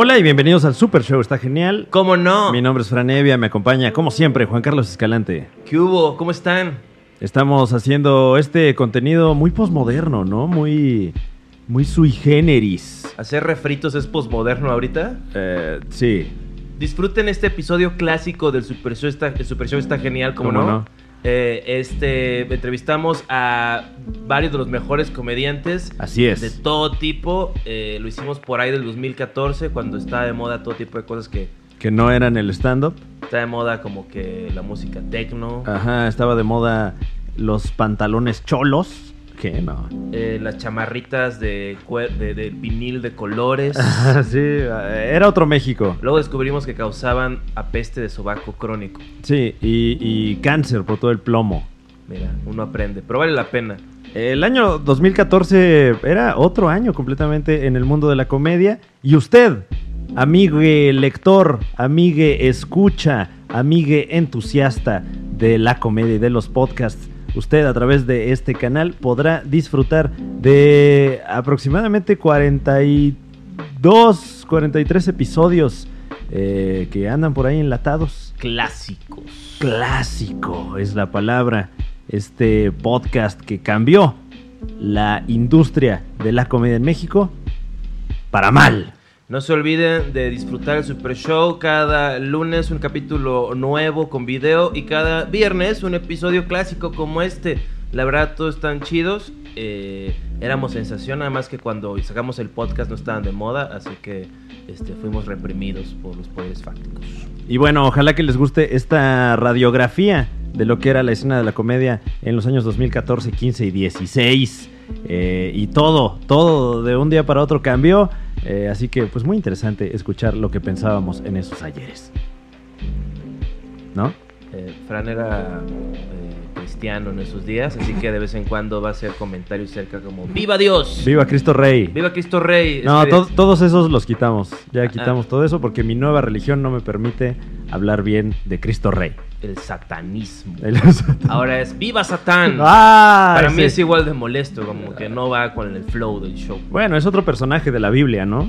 Hola y bienvenidos al Super Show, está genial. ¿Cómo no? Mi nombre es Fran Evia, me acompaña como siempre Juan Carlos Escalante. ¿Qué hubo? ¿Cómo están? Estamos haciendo este contenido muy posmoderno, ¿no? Muy, muy sui generis. ¿Hacer refritos es posmoderno ahorita? Eh, sí. Disfruten este episodio clásico del Super Show, está, el Super Show está genial, ¿cómo, ¿Cómo no? no? Eh, este, entrevistamos a varios de los mejores comediantes Así es. de todo tipo. Eh, lo hicimos por ahí del 2014, cuando estaba de moda todo tipo de cosas que... Que no eran el stand-up. Está de moda como que la música techno, Ajá, estaba de moda los pantalones cholos. ¿Qué? No. eh, las chamarritas de, de, de vinil de colores. sí, era otro México. Luego descubrimos que causaban apeste de sobaco crónico. Sí, y, y cáncer por todo el plomo. Mira, uno aprende, pero vale la pena. El año 2014 era otro año completamente en el mundo de la comedia. Y usted, amigue lector, amigue escucha, amigue entusiasta de la comedia y de los podcasts, usted a través de este canal podrá disfrutar de aproximadamente 42, 43 episodios eh, que andan por ahí enlatados. Clásicos. Clásico es la palabra. Este podcast que cambió la industria de la comedia en México para mal. No se olviden de disfrutar el Super Show cada lunes un capítulo nuevo con video y cada viernes un episodio clásico como este. La verdad todos están chidos. Eh, éramos sensación, nada más que cuando sacamos el podcast no estaban de moda, así que este, fuimos reprimidos por los poderes fácticos. Y bueno, ojalá que les guste esta radiografía de lo que era la escena de la comedia en los años 2014, 15 y 16. Eh, y todo, todo de un día para otro cambió. Eh, así que pues muy interesante escuchar lo que pensábamos en esos ayeres. ¿No? Eh, Fran era eh, cristiano en esos días, así que de vez en cuando va a hacer comentarios cerca como ¡Viva Dios! Viva Cristo Rey. ¡Viva Cristo Rey! No, Este- to- todos esos los quitamos. Ya Ah. quitamos todo eso porque mi nueva religión no me permite hablar bien de Cristo Rey. El satanismo. El- Ahora es ¡Viva Satán! Ah, Para mí sí. es igual de molesto, como que no va con el flow del show. Bueno, es otro personaje de la Biblia, ¿no?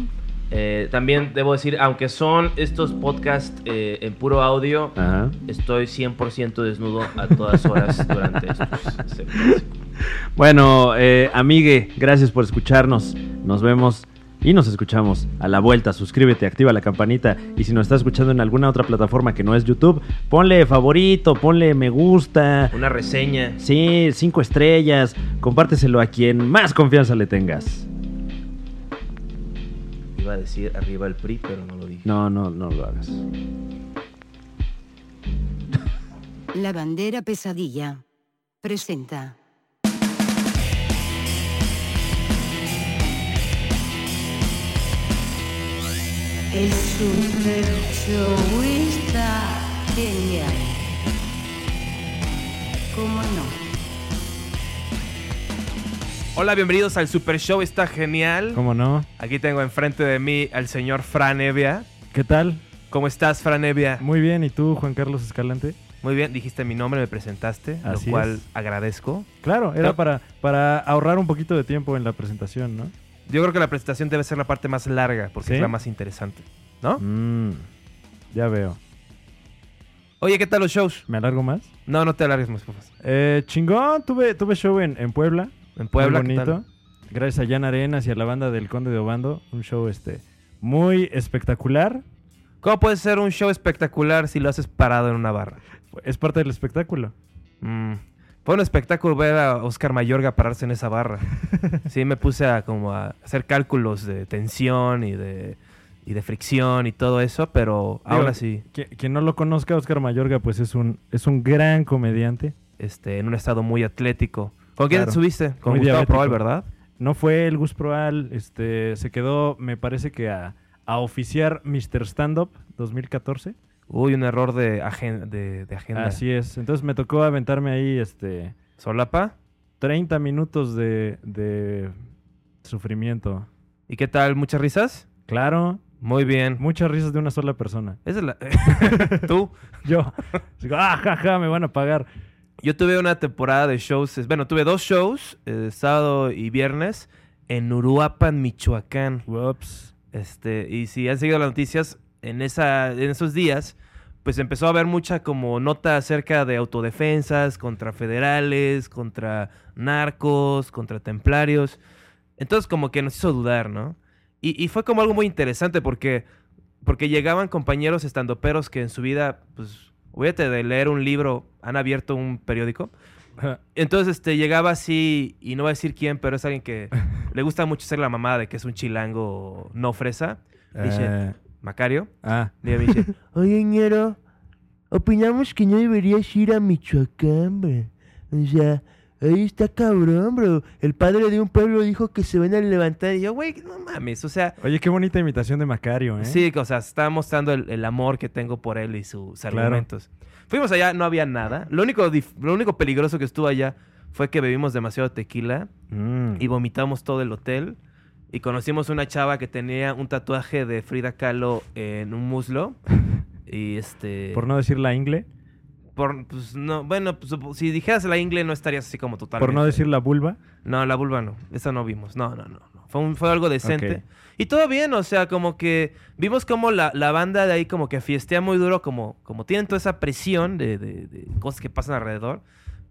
Eh, también debo decir, aunque son estos podcasts eh, en puro audio, Ajá. estoy 100% desnudo a todas horas durante estos. Bueno, eh, amigue, gracias por escucharnos. Nos vemos y nos escuchamos a la vuelta. Suscríbete, activa la campanita. Y si nos estás escuchando en alguna otra plataforma que no es YouTube, ponle favorito, ponle me gusta. Una reseña. Sí, cinco estrellas. Compárteselo a quien más confianza le tengas. Iba a decir arriba el PRI, pero no lo dije. No, no, no lo hagas. La bandera pesadilla presenta. El super show está genial. ¿Cómo no? Hola, bienvenidos al Super Show, está genial. ¿Cómo no? Aquí tengo enfrente de mí al señor Fran Evia. ¿Qué tal? ¿Cómo estás, Fran Evia? Muy bien, ¿y tú, Juan Carlos Escalante? Muy bien, dijiste mi nombre, me presentaste, Así lo cual es. agradezco. Claro, era para, para ahorrar un poquito de tiempo en la presentación, ¿no? Yo creo que la presentación debe ser la parte más larga, porque ¿Sí? es la más interesante. ¿No? Mm, ya veo. Oye, ¿qué tal los shows? ¿Me alargo más? No, no te alargues más, por favor. Eh, chingón, tuve, tuve show en, en Puebla. En Puebla, muy ¿qué bonito. tal? Gracias a Jan Arenas y a la banda del Conde de Obando. Un show este muy espectacular. ¿Cómo puede ser un show espectacular si lo haces parado en una barra? Es parte del espectáculo. Mm. Fue un espectáculo ver a Oscar Mayorga pararse en esa barra. Sí, me puse a como a hacer cálculos de tensión y de, y de fricción y todo eso, pero aún Digo, así, que- Quien no lo conozca, Oscar Mayorga, pues es un, es un gran comediante. este, en un estado muy atlético. ¿Con quién Claro. subiste? Con Muy Gustavo diabético. Proal, ¿verdad? No fue el Gus Proal, este, se quedó, me parece que a, a oficiar Mr. Stand Up 2014. Uy, un error de, agen- de, de agenda. Así es. Entonces me tocó aventarme ahí este ¿Solapa? 30 minutos de, de sufrimiento. ¿Y qué tal? ¿Muchas risas? Claro, Muy bien. muchas risas de una sola persona. Esa es la... ¿Tú? Yo, digo, ah, ja, ja, me van a pagar. Yo tuve una temporada de shows, bueno, tuve dos shows, eh, sábado y viernes, en Uruapan, Michoacán. Ups. Este, y si han seguido las noticias, en, esa, en esos días, pues empezó a haber mucha como nota acerca de autodefensas contra federales, contra narcos, contra templarios. Entonces como que nos hizo dudar, ¿no? Y, y fue como algo muy interesante porque, porque llegaban compañeros estandoperos que en su vida, pues, olvídate de leer un libro, han abierto un periódico. Entonces, este, llegaba así, y no voy a decir quién, pero es alguien que le gusta mucho ser la mamada de que es un chilango no fresa. Dice, Eh, Macario. ah, me dice, oye, ñero, opinamos que no deberías ir a Michoacán, bro. O sea, ahí está cabrón, bro. El padre de un pueblo dijo que se van a levantar. Y yo, güey, no mames, o sea... oye, qué bonita imitación de Macario, ¿eh? Sí, o sea, estaba mostrando el, el amor que tengo por él y sus Claro. argumentos. Fuimos allá, no había nada. Lo único, dif- lo único peligroso que estuvo allá fue que bebimos demasiado tequila Mm. y vomitamos todo el hotel. Y conocimos una chava que tenía un tatuaje de Frida Kahlo en un muslo. Y este. Por no decir la ingle, por- pues no, bueno, pues, si dijeras la ingle no estarías así como totalmente. por no decir la vulva. No, la vulva no. Esa no vimos. No, no, no. no. Fue, un- fue algo decente. Y todo bien, o sea, como que vimos como la, la banda de ahí como que fiestea muy duro, como, como tienen toda esa presión de, de- de cosas que pasan alrededor.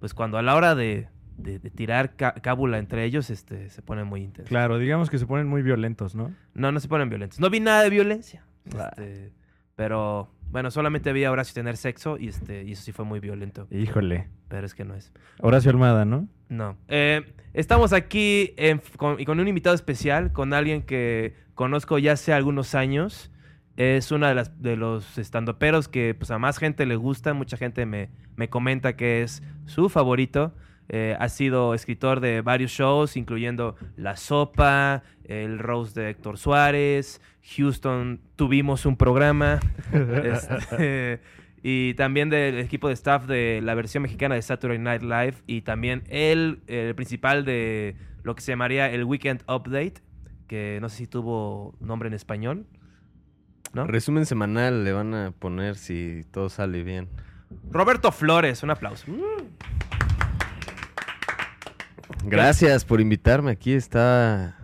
Pues cuando a la hora de, de- de tirar cábula entre ellos, este, se pone muy intenso. Claro, digamos que se ponen muy violentos, ¿no? No, no se ponen violentos. No vi nada de violencia. Este, pero, bueno, solamente vi a Horacio tener sexo y, este, y eso sí fue muy violento. Híjole. Pero es que no es. Horacio Almada, ¿no? No. Eh, estamos aquí en- con, y con un invitado especial, con alguien que conozco ya hace algunos años. Es una de, las, de los estandoperos que pues, a más gente le gusta. Mucha gente me, me comenta que es su favorito. Eh, ha sido escritor de varios shows, incluyendo La Sopa, el Rose de Héctor Suárez, Houston tuvimos un programa. Este, y también del equipo de staff de la versión mexicana de Saturday Night Live. Y también el, el principal de lo que se llamaría el Weekend Update, que no sé si tuvo nombre en español. ¿No? Resumen semanal le van a poner si todo sale bien. Roberto Flores, un aplauso. Gracias por invitarme aquí. Está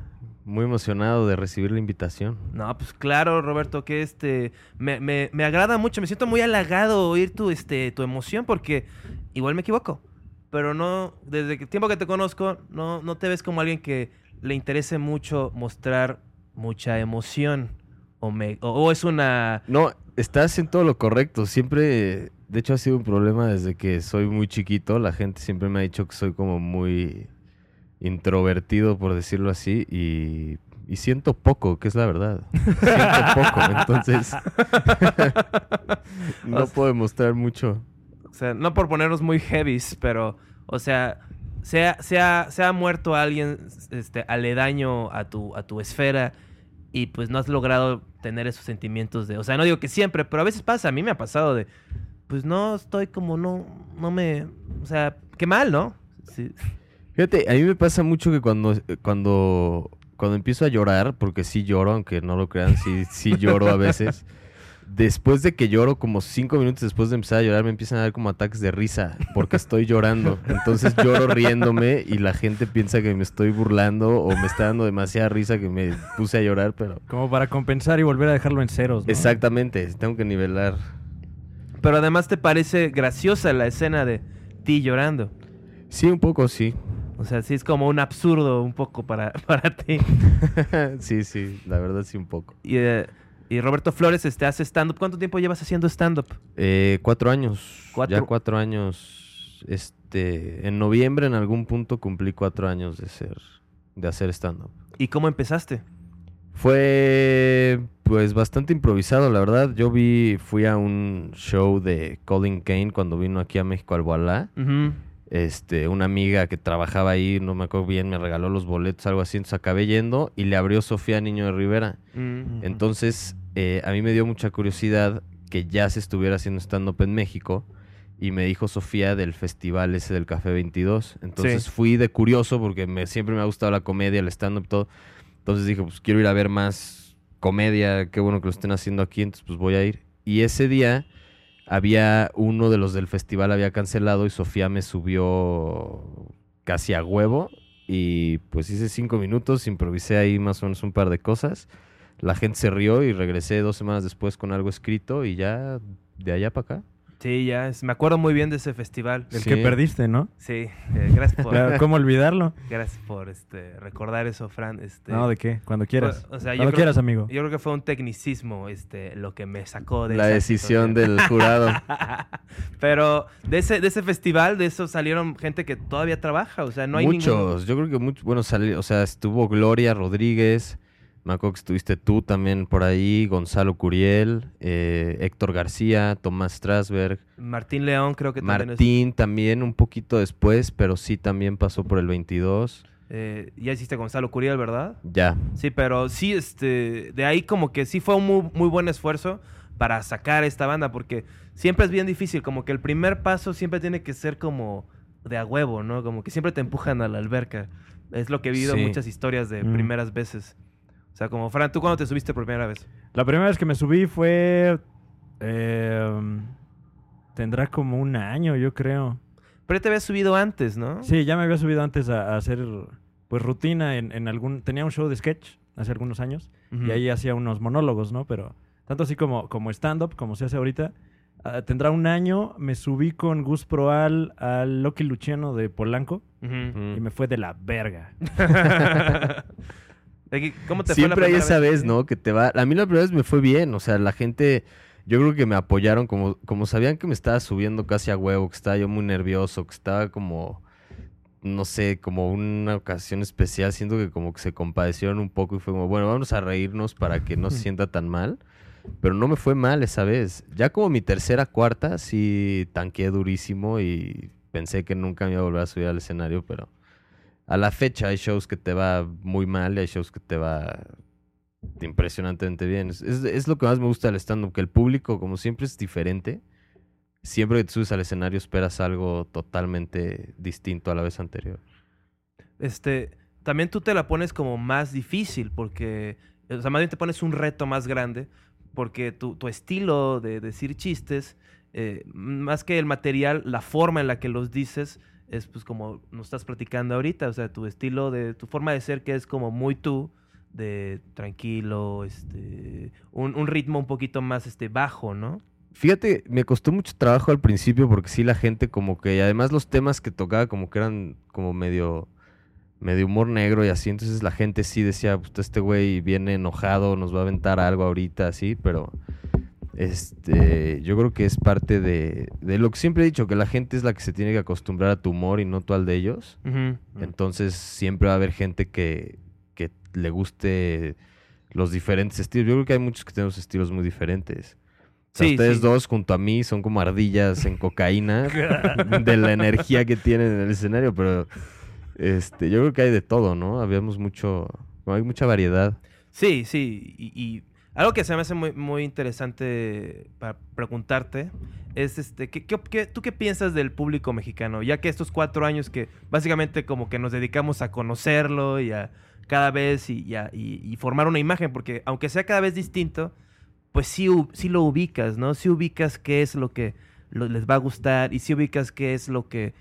muy emocionado de recibir la invitación. No, pues claro, Roberto, que este me, me- me agrada mucho, me siento muy halagado oír tu, este, tu emoción porque igual me equivoco. Pero no, desde el tiempo que te conozco, no, no te ves como alguien que le interese mucho mostrar mucha emoción. O, me, o, o es una... No, estás en todo lo correcto. Siempre, de hecho, ha sido un problema desde que soy muy chiquito. La gente siempre me ha dicho que soy como muy introvertido, por decirlo así, y, y siento poco, que es la verdad. Siento poco, entonces no puedo demostrar mucho. O sea, no por ponernos muy heavies, pero, o sea, se ha, se ha- se ha muerto alguien este, aledaño a tu, a tu esfera y pues no has logrado tener esos sentimientos de... O sea, no digo que siempre, pero a veces pasa, a mí me ha pasado de... Pues no estoy como, no, no me... O sea, qué mal, ¿no? Sí. Fíjate, a mí me pasa mucho que cuando, cuando, cuando empiezo a llorar, porque sí lloro, aunque no lo crean, sí, sí lloro a veces. Después de que lloro, como cinco minutos después de empezar a llorar, me empiezan a dar como ataques de risa, porque estoy llorando. Entonces lloro riéndome y la gente piensa que me estoy burlando o me está dando demasiada risa que me puse a llorar, pero... Como para compensar y volver a dejarlo en ceros, ¿no? Exactamente, tengo que nivelar. Pero además te parece graciosa la escena de ti llorando. Sí, un poco, sí. O sea, sí es como un absurdo un poco para, para ti. sí, sí, la verdad sí un poco. Y, eh, y Roberto Flores este, hace stand-up. ¿Cuánto tiempo llevas haciendo stand-up? Eh, cuatro años. Cuatro. Ya cuatro años. Este, en noviembre en algún punto cumplí cuatro años de ser, de hacer stand-up. ¿Y cómo empezaste? Fue, pues, bastante improvisado, la verdad. Yo vi, fui a un show de Colin Kane cuando vino aquí a México al Wallah. Ujú. Este, una amiga que trabajaba ahí, no me acuerdo bien, me regaló los boletos, algo así. Entonces acabé yendo y le abrió Sofía Niño de Rivera. Mm. Entonces, eh, a mí me dio mucha curiosidad que ya se estuviera haciendo stand-up en México. Y me dijo Sofía del festival ese del Café 22. Entonces Sí. fui de curioso porque me, siempre me ha gustado la comedia, el stand-up, todo. Entonces dije, pues quiero ir a ver más comedia. Qué bueno que lo estén haciendo aquí. Entonces, pues voy a ir. Y ese día había uno de los del festival había cancelado y Sofía me subió casi a huevo. Y pues hice cinco minutos, improvisé ahí más o menos un par de cosas. la gente se rió y regresé dos semanas después con algo escrito y ya de allá para acá. Sí, ya, es- me acuerdo muy bien de ese festival. El Sí. que perdiste, ¿no? Sí, eh, gracias por, Claro, ¿Cómo olvidarlo? gracias por este, recordar eso, Fran. Este, No, ¿de qué? Cuando quieras. o sea, yo Cuando creo- quieras, amigo. Yo creo que fue un tecnicismo este, lo que me sacó de La esa decisión del jurado. Pero de ese, de ese festival, de eso salieron gente que todavía trabaja. O sea, no hay muchos, ningún... yo creo que muchos, bueno, sali- o sea, estuvo Gloria Rodríguez, me acuerdo que estuviste tú también por ahí, Gonzalo Curiel, eh, Héctor García, Tomás Strasberg, Martín León creo que también es- Martín también un poquito después, pero sí también pasó por el 22. eh, ya hiciste Gonzalo Curiel, ¿verdad? Ya, Sí, pero sí, este, de ahí como que sí fue un muy, muy buen esfuerzo para sacar esta banda, porque siempre es bien difícil, como que el primer paso siempre tiene que ser como de a huevo, ¿no? Como que siempre te empujan a la alberca. Es lo que he vivido en Sí. muchas historias de Mm. primeras veces. O sea, como Fran, ¿tú cuándo te subiste por primera vez? La primera vez que me subí fue... eh, tendrá como un año, yo creo. Pero ya te habías subido antes, ¿no? Sí, ya me había subido antes a, a hacer pues rutina en, en algún... Tenía un show de sketch hace algunos años y ahí hacía unos monólogos, ¿no? Pero tanto así como, como stand-up, como se hace ahorita, ah, tendrá un año, me subí con Gus Proal al Loki Luciano de Polanco y me fue de la verga. ¿Cómo te fue la siempre hay esa vez. ¿no? Que te va. A mí la primera vez me fue bien, o sea, la gente, yo creo que me apoyaron como, como sabían que me estaba subiendo casi a huevo, que estaba yo muy nervioso, que estaba como, no sé, como una ocasión especial, siento que como que se compadecieron un poco y fue como, bueno, vamos a reírnos para que no se sienta tan mal. Pero no me fue mal esa vez. Ya como mi tercera, cuarta, sí tanqueé durísimo y pensé que nunca me iba a volver a subir al escenario, pero a la fecha hay shows que te va muy mal y hay shows que te va impresionantemente bien. Es, es- lo que más me gusta del stand-up, que el público, como siempre, es diferente. Siempre que te subes al escenario esperas algo totalmente distinto a la vez anterior. este, también tú te la pones como más difícil porque, o sea, más bien te pones un reto más grande porque tu, tu estilo de decir chistes, eh, más que el material, la forma en la que los dices es pues como nos estás platicando ahorita, o sea, tu estilo de, tu forma de ser que es como muy tú, de tranquilo, este, un, un ritmo un poquito más este, bajo, ¿no? Fíjate, me costó mucho trabajo al principio porque sí la gente como que, y además los temas que tocaba como que eran como medio, medio humor negro y así, entonces la gente sí decía, pues este güey viene enojado, nos va a aventar algo ahorita, así, pero este, yo creo que es parte de, de lo que siempre he dicho, que la gente es la que se tiene que acostumbrar a tu humor y no tú al de ellos. Entonces siempre va a haber gente que, que le guste los diferentes estilos. Yo creo que hay muchos que tenemos estilos muy diferentes. O sea, Sí, ustedes sí. dos junto a mí son como ardillas en cocaína de la energía que tienen en el escenario, pero este, yo creo que hay de todo, ¿no? Habíamos mucho, hay mucha variedad. Sí, sí. Y, y algo que se me hace muy, muy interesante para preguntarte es, este, ¿qué, tú qué piensas del público mexicano? Ya que estos cuatro años que básicamente como que nos dedicamos a conocerlo y a cada vez y, y a- y- y formar una imagen, porque aunque sea cada vez distinto, pues sí, sí lo ubicas, ¿no? Sí ubicas qué es lo que les va a gustar y sí ubicas qué es lo que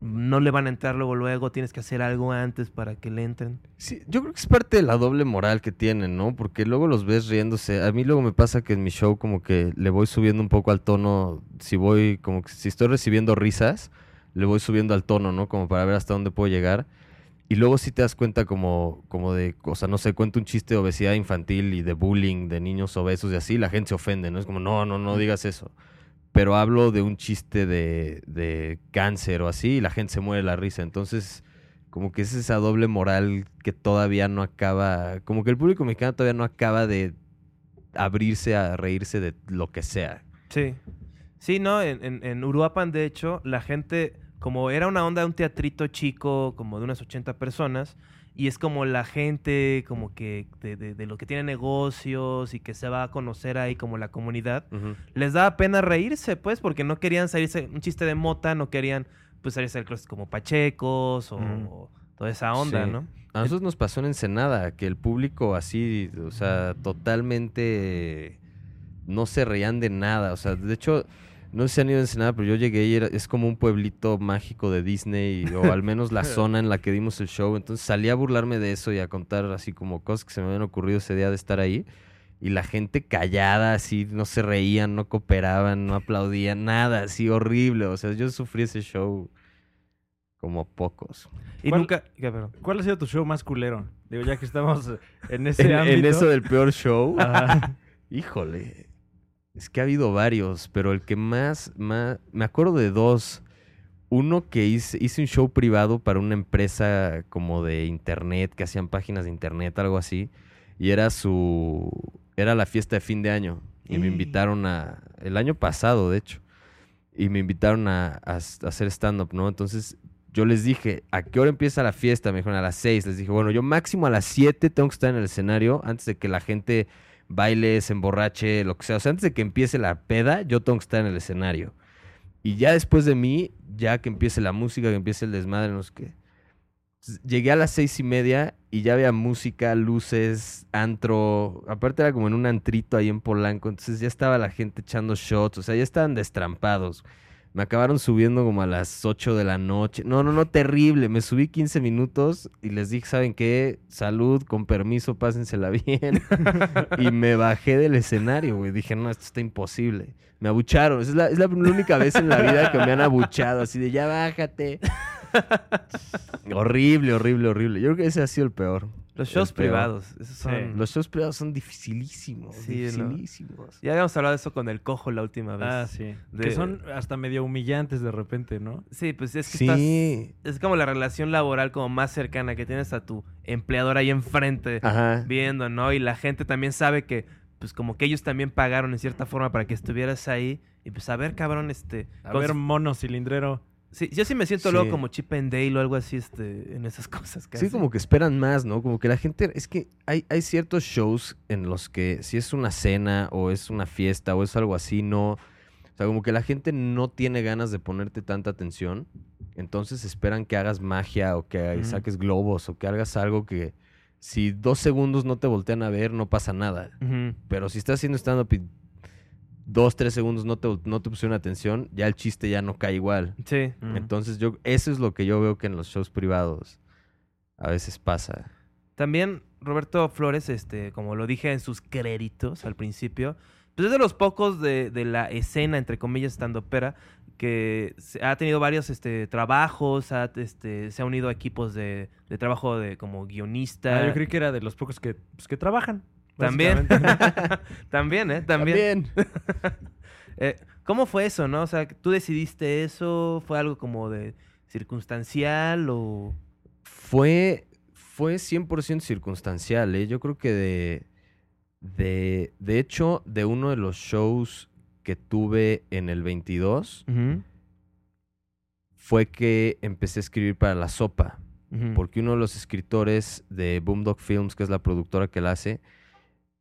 no le van a entrar luego, luego, tienes que hacer algo antes para que le entren. Sí, yo creo que es parte de la doble moral que tienen, ¿no? Porque luego los ves riéndose. A mí luego me pasa que en mi show como que le voy subiendo un poco al tono. Si voy, como que si estoy recibiendo risas, le voy subiendo al tono, ¿no? Como para ver hasta dónde puedo llegar. Y luego sí te das cuenta como, como de, o sea, no sé, cuento un chiste de obesidad infantil y de bullying de niños obesos y así, la gente se ofende, ¿no? Es como, no, no, no digas eso. Pero hablo de un chiste de, de cáncer o así y la gente se muere la risa. Entonces, como que es esa doble moral que todavía no acaba, como que el público mexicano todavía no acaba de abrirse a reírse de lo que sea. Sí. Sí, no, en, en, en Uruapan, de hecho, la gente, como era una onda de un teatrito chico, como de unas 80 personas, y es como la gente, como que de, de, de lo que tiene negocios y que se va a conocer ahí como la comunidad, les daba pena reírse, pues, porque no querían salirse, un chiste de mota, no querían, pues, salirse del closet como pachecos o, o toda esa onda, Sí. ¿no? A nosotros nos pasó en Ensenada, que el público así, o sea, totalmente no se reían de nada. O sea, de hecho, No sé si han ido a Ensenada, pero yo llegué y era- es como un pueblito mágico de Disney, o al menos la zona en la que dimos el show. Entonces salí a burlarme de eso y a contar así como cosas que se me habían ocurrido ese día de estar ahí. Y la gente callada, así, no se reían, no cooperaban, no aplaudían, nada, así horrible. O sea, yo sufrí ese show como pocos. Y ¿Cuál- nunca... ¿Cuál ha sido tu show más culero? Digo, ya que estamos en ese En, en ámbito. eso del peor show, híjole, es que ha habido varios, pero el que más, más, me acuerdo de dos. Uno que hice, hice un show privado para una empresa como de internet, que hacían páginas de internet, algo así, y era su, era la fiesta de fin de año, y me invitaron a, el año pasado, de hecho, y me invitaron a, a s- a hacer stand-up, ¿no? Entonces yo les dije, ¿a qué hora empieza la fiesta? Me dijeron a las 6. Les dije, bueno, yo máximo a las 7 tengo que estar en el escenario antes de que la gente baile, se emborrache, lo que sea. O sea, antes de que empiece la peda, yo tengo que estar en el escenario. Y ya después de mí, ya que empiece la música, que empiece el desmadre, no sé qué. Llegué a las seis y media y ya había música, luces, antro. Aparte era como en un antrito ahí en Polanco. Entonces ya estaba la gente echando shots. O sea, ya estaban destrampados. Me acabaron subiendo como a las 8 de la noche. No, no, no, terrible. Me subí 15 minutos y les dije, ¿saben qué? Salud, con permiso, pásensela bien. y me bajé del escenario, güey. Dije, no, esto está imposible. Me abucharon. Esa Es la, es la única vez en la vida que me han abuchado. Así de, ya bájate. horrible, horrible, horrible. Yo creo que ese ha sido el peor. Los shows privados. Esos son... Sí. Los shows privados son dificilísimos. Sí, ¿no? dificilísimos. Ya habíamos hablado de eso con el cojo la última vez. Ah, sí. De- Que son hasta medio humillantes de repente, ¿no? Sí, pues es que Sí. estás... Es como la relación laboral como más cercana que tienes a tu empleador ahí enfrente Ajá. viendo, ¿no? Y la gente también sabe que, pues como que ellos también pagaron en cierta forma para que estuvieras ahí. Y pues a ver, cabrón, este... A ver, mono cilindrero. Sí, yo sí me siento Sí. luego como Chip and Dale o algo así, este, en esas cosas. Casi. Sí, como que esperan más, ¿no? Como que la gente, es que hay, hay ciertos shows en los que si es una cena o es una fiesta o es algo así, no... O sea, como que la gente no tiene ganas de ponerte tanta atención, entonces esperan que hagas magia o que saques globos o que hagas algo que si dos segundos no te voltean a ver, no pasa nada. Pero si estás haciendo stand-up y dos, tres segundos no te, no te pusieron atención, ya el chiste ya no cae igual. Sí. Mm. Entonces yo, eso es lo que yo veo que en los shows privados a veces pasa. También Roberto Flores, este, como lo dije en sus créditos al principio, pues es de los pocos de, de la escena, entre comillas, estando opera, que se- ha tenido varios este, trabajos, ha, este, se ha unido a equipos de, de trabajo de como guionista. Ah, yo creí que era de los pocos que, pues, que trabajan. También. También, ¿eh? También. También. Eh, ¿Cómo fue eso, no? O sea, ¿tú decidiste eso? ¿Fue algo como de circunstancial o...? Fue, fue 100% circunstancial, ¿eh? Yo creo que de, de, de hecho, de uno de los shows que tuve en el 22, Ujú, fue que empecé a escribir para La Sopa. Porque uno de los escritores de Boomdog Films, que es la productora que la hace,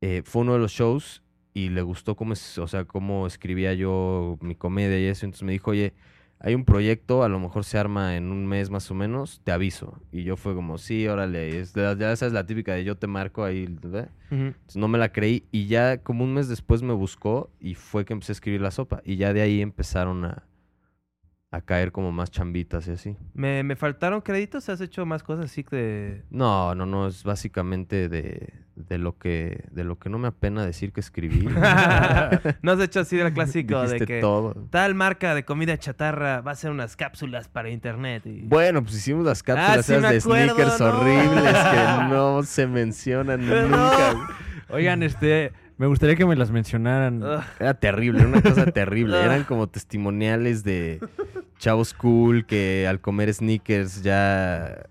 eh, fue uno de los shows y le gustó cómo, es, o sea, cómo escribía yo mi comedia y eso. Entonces me dijo, oye, hay un proyecto, a lo mejor se arma en un mes más o menos, te aviso. Y yo fue como, sí, órale, es, ya esa es la típica de yo te marco ahí. Entonces no me la creí y ya como un mes después me buscó y fue que empecé a escribir la sopa. Y ya de ahí empezaron a, a caer como más chambitas y así. ¿Me, ¿Me faltaron créditos? ¿Has hecho más cosas así de...? No, no, no, es básicamente de, de lo que de lo que no me apena decir que escribí. no has hecho así del clásico de que todo. tal marca de comida chatarra va a hacer unas cápsulas para internet. Y... Bueno, pues hicimos las cápsulas Ah, sí esas de acuerdo, sneakers no. horribles que no se mencionan nunca. Oigan, este, me gustaría que me las mencionaran. Ugh. Era terrible, era una cosa terrible. Eran como testimoniales de chavos cool que al comer sneakers ya...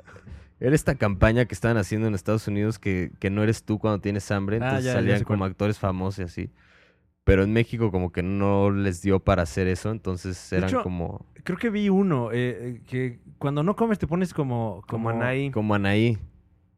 Era esta campaña que estaban haciendo en Estados Unidos que, que no eres tú cuando tienes hambre. Ah, Entonces ya, ya salían como cuál. actores famosos y así. Pero en México como que no les dio para hacer eso. Entonces eran hecho, como, Creo que vi uno eh, eh, que cuando no comes te pones como... Como Anaí. como Anaí.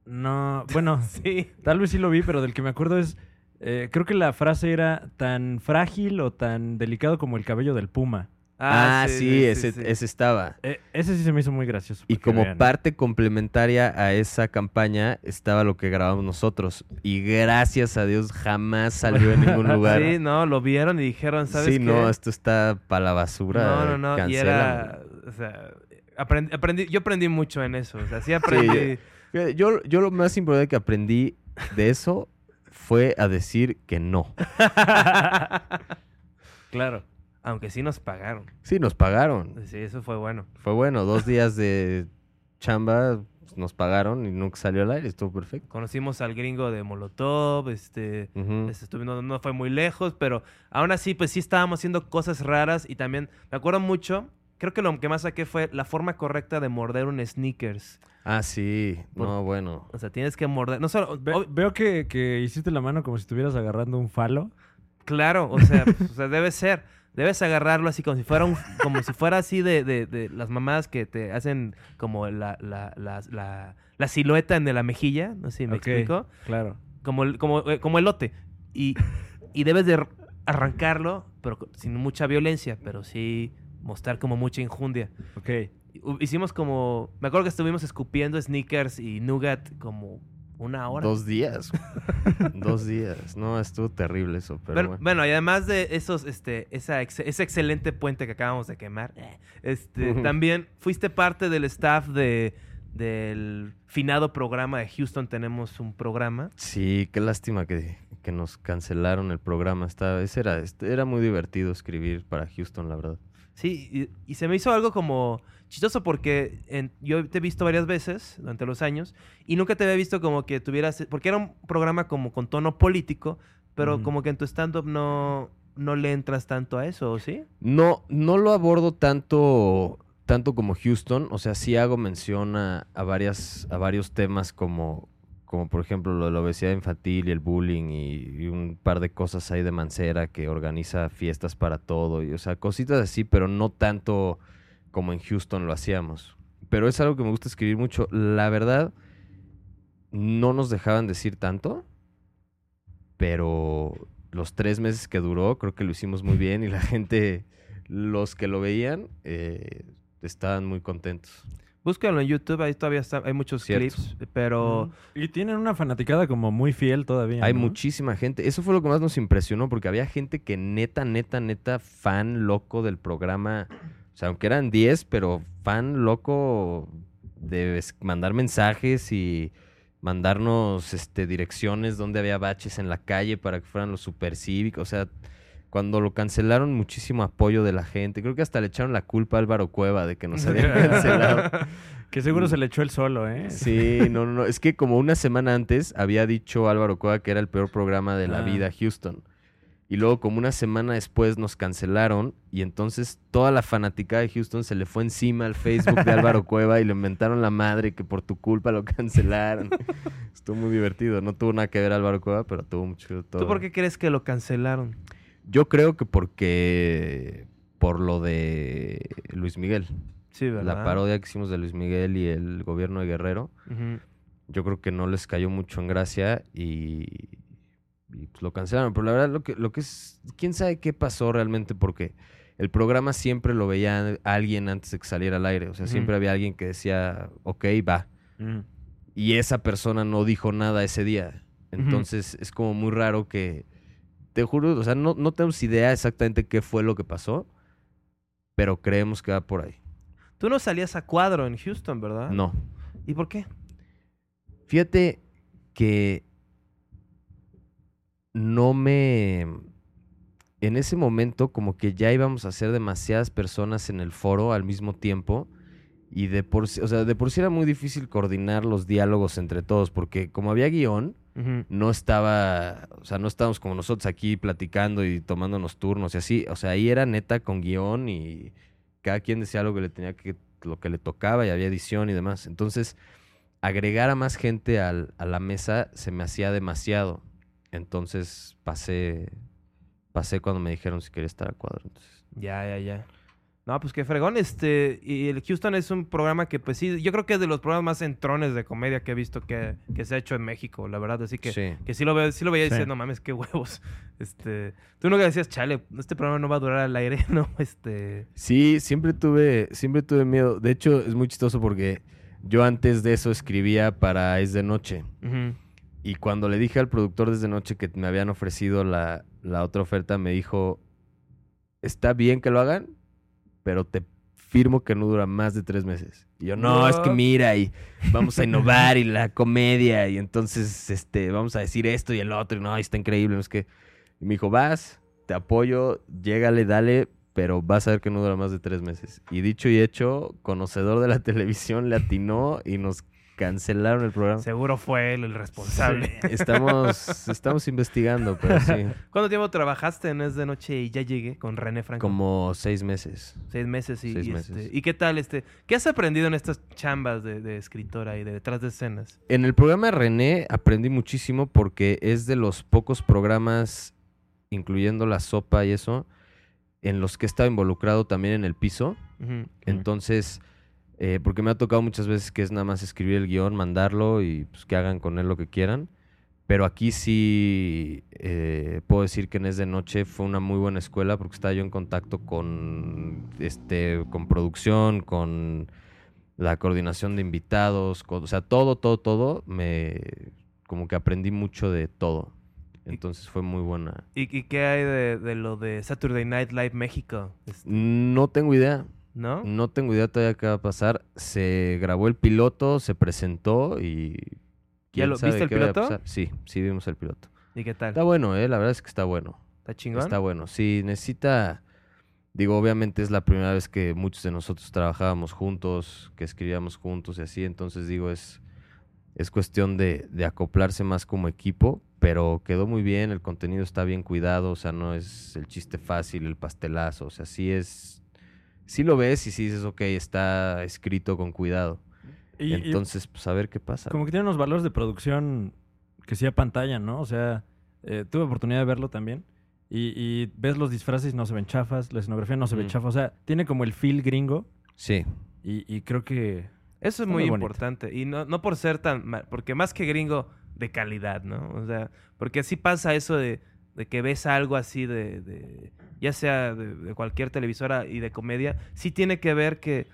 No, bueno, Sí. tal vez sí lo vi, pero del que me acuerdo es... eh, creo que la frase era tan frágil o tan delicado como el cabello del puma. Ah, sí, ese, sí. ese estaba. Eh, ese sí se me hizo muy gracioso. Y como vean. parte complementaria a esa campaña estaba lo que grabamos nosotros. Y gracias a Dios jamás salió en ningún lugar. Sí, no, lo vieron y dijeron, ¿sabes Sí, qué? no, esto está para la basura. No, no, no. Y era. O sea, aprendí, aprendí- yo aprendí mucho en eso. O sea, sí aprendí. Yo, yo lo más importante que aprendí de eso fue a decir que no. Claro. Aunque sí nos pagaron. Sí, nos pagaron. Sí, eso fue bueno. Fue bueno, dos días de chamba pues, nos pagaron y nunca salió al aire, estuvo perfecto. Conocimos al gringo de Molotov, este. Este, no, no fue muy lejos, pero aún así, pues sí estábamos haciendo cosas raras y también me acuerdo mucho. Creo que lo que más saqué fue la forma correcta de morder un sneakers. Ah, sí, Por- no, bueno. O sea, tienes que morder. No solo. Ve- ob- veo que, que hiciste la mano como si estuvieras agarrando un falo. Claro, o sea, pues, o sea, debe ser. Debes agarrarlo así como si fuera un, como si fuera así de, de, de las mamadas que te hacen como la, la, la, la, la silueta en la mejilla, no sé si me explico. Claro. Como, el- como, eh, como elote. Y, y debes de arrancarlo, pero sin mucha violencia, pero sí mostrar como mucha injundia. Ok. Hicimos como, me acuerdo que estuvimos escupiendo sneakers y nougat como una hora. Dos días. Dos días. No, estuvo terrible eso, pero Bueno, bueno. bueno, y además de esos, este, esa ex- ese excelente puente que acabamos de quemar, eh, este, también fuiste parte del staff de, del finado programa de Houston Tenemos un programa. Sí, qué lástima que, que nos cancelaron el programa. Estaba, ese era, este, era muy divertido escribir para Houston, la verdad. Sí, y, y se me hizo algo como chistoso porque en- yo te he visto varias veces durante los años y nunca te había visto como que tuvieras, porque era un programa como con tono político, pero como que en tu stand-up no, no le entras tanto a eso, ¿o ¿sí? No, no lo abordo tanto, tanto como Houston. O sea, sí hago mención a, a varias, a varios temas como, como por ejemplo lo de la obesidad infantil y el bullying y, un par de cosas ahí de Mancera que organiza fiestas para todo. Y, o sea, cositas así, pero no tanto como en Houston lo hacíamos. Pero es algo que me gusta escribir mucho. La verdad, no nos dejaban decir tanto, pero los tres meses que duró, creo que lo hicimos muy bien y la gente, los que lo veían, eh, estaban muy contentos. Búscalo en YouTube, ahí todavía está, hay muchos Cierto. clips, pero... Y tienen una fanaticada como muy fiel todavía. Hay ¿no? muchísima gente. Eso fue lo que más nos impresionó, porque había gente que neta, neta, neta, fan loco del programa. O sea, aunque eran 10, pero fan loco de mandar mensajes y mandarnos este, direcciones donde había baches en la calle para que fueran los supercívicos. O sea, cuando lo cancelaron, muchísimo apoyo de la gente. Creo que hasta le echaron la culpa a Álvaro Cueva de que nos habían cancelado. que seguro se le echó el solo, ¿eh? Sí, no, no, no. Es que como una semana antes había dicho Álvaro Cueva que era el peor programa de la Ah. vida Houston. Y luego como una semana después nos cancelaron y entonces toda la fanática de Houston se le fue encima al Facebook de Álvaro Cueva y le inventaron la madre que por tu culpa lo cancelaron. Estuvo muy divertido. No tuvo nada que ver Álvaro Cueva, pero tuvo mucho todo. ¿Tú por qué crees que lo cancelaron? Yo creo que porque por lo de Luis Miguel. Sí, ¿verdad? La parodia que hicimos de Luis Miguel y el gobierno de Guerrero. Yo creo que no les cayó mucho en gracia y, y, pues, lo cancelaron. Pero la verdad, lo que, lo que es, quién sabe qué pasó realmente, porque el programa siempre lo veía alguien antes de que saliera al aire. O sea, siempre había alguien que decía, ok, va. Y esa persona no dijo nada ese día. Entonces es como muy raro que, te juro, o sea, no, no tenemos idea exactamente qué fue lo que pasó, pero creemos que va por ahí. Tú no salías a cuadro en Houston, ¿verdad? No. ¿Y por qué? Fíjate que no me... En ese momento como que ya íbamos a ser demasiadas personas en el foro al mismo tiempo y de por sí, o sea, de por sí era muy difícil coordinar los diálogos entre todos porque como había guion, No estaba, o sea, no estábamos como nosotros aquí platicando y tomándonos turnos y así, o sea, ahí era neta con guion y cada quien decía lo que le tenía que, lo que le tocaba y había edición y demás. Entonces, agregar a más gente al- a la mesa se me hacía demasiado. Entonces pasé, pasé cuando me dijeron si quería estar a cuadro. Entonces, Ya, ya, ya. No, pues qué fregón. Este, y el Houston es un programa que, pues sí, yo creo que es de los programas más entrones de comedia que he visto que, que se ha hecho en México, la verdad. Así que Sí. que sí lo veo, sí lo veía y Sí. decía, no mames, qué huevos. Este, tú nunca decías, chale, este programa no va a durar al aire, ¿no? Este, Sí, siempre tuve, siempre tuve miedo. De hecho, es muy chistoso porque yo antes de eso escribía para Es de Noche. Y cuando le dije al productor de Es de Noche que me habían ofrecido la, la otra oferta, me dijo, está bien que lo hagan, pero te firmo que no dura más de tres meses. Y yo, no, es que mira, y vamos a innovar y la comedia, y entonces este, vamos a decir esto y el otro, y no, está increíble, no es que... Y me dijo, vas, te apoyo, llégale, dale, pero vas a ver que no dura más de tres meses. Y dicho y hecho, conocedor de la televisión le atinó y nos cancelaron el programa. seguro fue él el responsable. Estamos, estamos investigando, pero sí. ¿Cuánto tiempo trabajaste en Es de Noche y ya llegué con René Franco? Como seis meses. Seis meses y, Seis y, meses. este, ¿y qué tal? Este, ¿Qué has aprendido en estas chambas de, de escritora y de detrás de escenas? En el programa de René aprendí muchísimo porque es de los pocos programas, incluyendo la sopa y eso, en los que he estado involucrado también en el piso. Entonces, eh, porque me ha tocado muchas veces que es nada más escribir el guion, mandarlo y pues, que hagan con él lo que quieran. Pero aquí sí eh, puedo decir que en Es de Noche fue una muy buena escuela porque estaba yo en contacto con, este, con producción, con la coordinación de invitados, con- o sea, todo, todo, todo, me como que aprendí mucho de todo. Entonces fue muy buena. ¿Y, y qué hay de, de lo de Saturday Night Live México? Este, No tengo idea. ¿No? No tengo idea todavía qué va a pasar. Se grabó el piloto, se presentó y... ¿Ya lo- viste el piloto? Sí, sí vimos el piloto. ¿Y qué tal? Está bueno, ¿eh? La verdad es que está bueno. ¿Está chingón? Está bueno. Sí, necesita... Digo, obviamente es la primera vez que muchos de nosotros trabajábamos juntos, que escribíamos juntos y así. Entonces digo, es, es cuestión de, de acoplarse más como equipo. Pero quedó muy bien, el contenido está bien cuidado. O sea, no es el chiste fácil, el pastelazo. O sea, sí es... Sí lo ves y sí dices, ok, está escrito con cuidado. Y, y Entonces, pues a ver qué pasa. como que tiene unos valores de producción que sí apantallan, ¿no? O sea, eh, tuve oportunidad de verlo también. Y, y ves los disfraces y no se ven chafas, la escenografía no se ve Mm. chafa. O sea, tiene como el feel gringo. Sí. Y, y creo que Eso es muy, muy importante. Y no, no por ser tan... Porque más que gringo, de calidad, ¿no? O sea, porque así pasa eso de, de que ves algo así de... de- ya sea de, de cualquier televisora y de comedia, sí tiene que ver que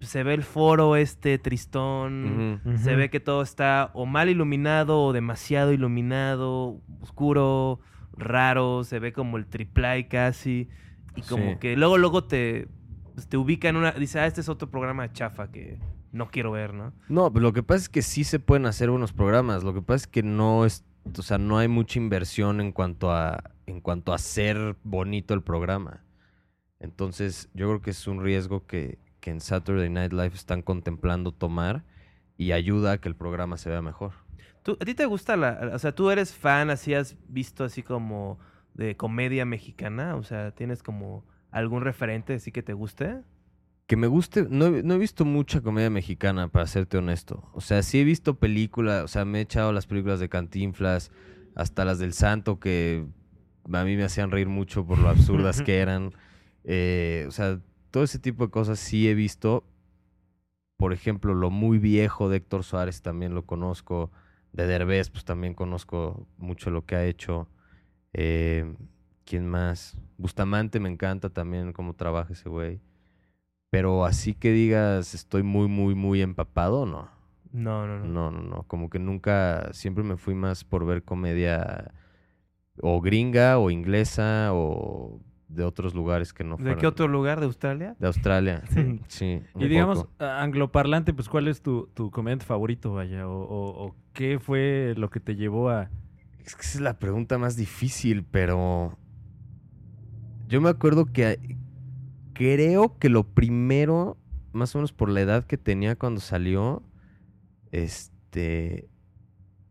se ve el foro este tristón, se ve que todo está o mal iluminado o demasiado iluminado, oscuro, raro, se ve como el triple casi. Y como Sí. que luego, luego te, pues, te ubica en una... Dice, ah, este es otro programa de chafa que no quiero ver, ¿no? No, pero lo que pasa es que sí se pueden hacer buenos programas. Lo que pasa es que no es, o sea, no hay mucha inversión en cuanto a, en cuanto a hacer bonito el programa. Entonces, yo creo que es un riesgo que, que en Saturday Night Live están contemplando tomar y ayuda a que el programa se vea mejor. ¿Tú, ¿A ti te gusta la... O sea, tú eres fan, así has visto así como de comedia mexicana? O sea, ¿tienes como algún referente así que te guste? Que me guste, no, he- no he visto mucha comedia mexicana, para serte honesto. O sea, sí he visto películas, o sea, me he echado las películas de Cantinflas, hasta las del Santo, que a mí me hacían reír mucho por lo absurdas que eran. Eh, o sea, todo ese tipo de cosas sí he visto. Por ejemplo, lo muy viejo de Héctor Suárez también lo conozco. De Derbez, pues también conozco mucho lo que ha hecho. Eh, ¿Quién más? Bustamante me encanta también cómo trabaja ese güey. Pero así que digas, estoy muy, muy, muy empapado, no. No, no, no. No, no, no. Como que nunca, siempre me fui más por ver comedia o gringa o inglesa o de otros lugares que no ¿De fueran. qué otro lugar de Australia? De Australia. Sí. Y digamos, poco. angloparlante, pues, ¿cuál es tu, tu comediante favorito, vaya? O, o- o qué fue lo que te llevó a...? Es que esa es la pregunta más difícil, pero yo me acuerdo que creo que lo primero, más o menos por la edad que tenía cuando salió, este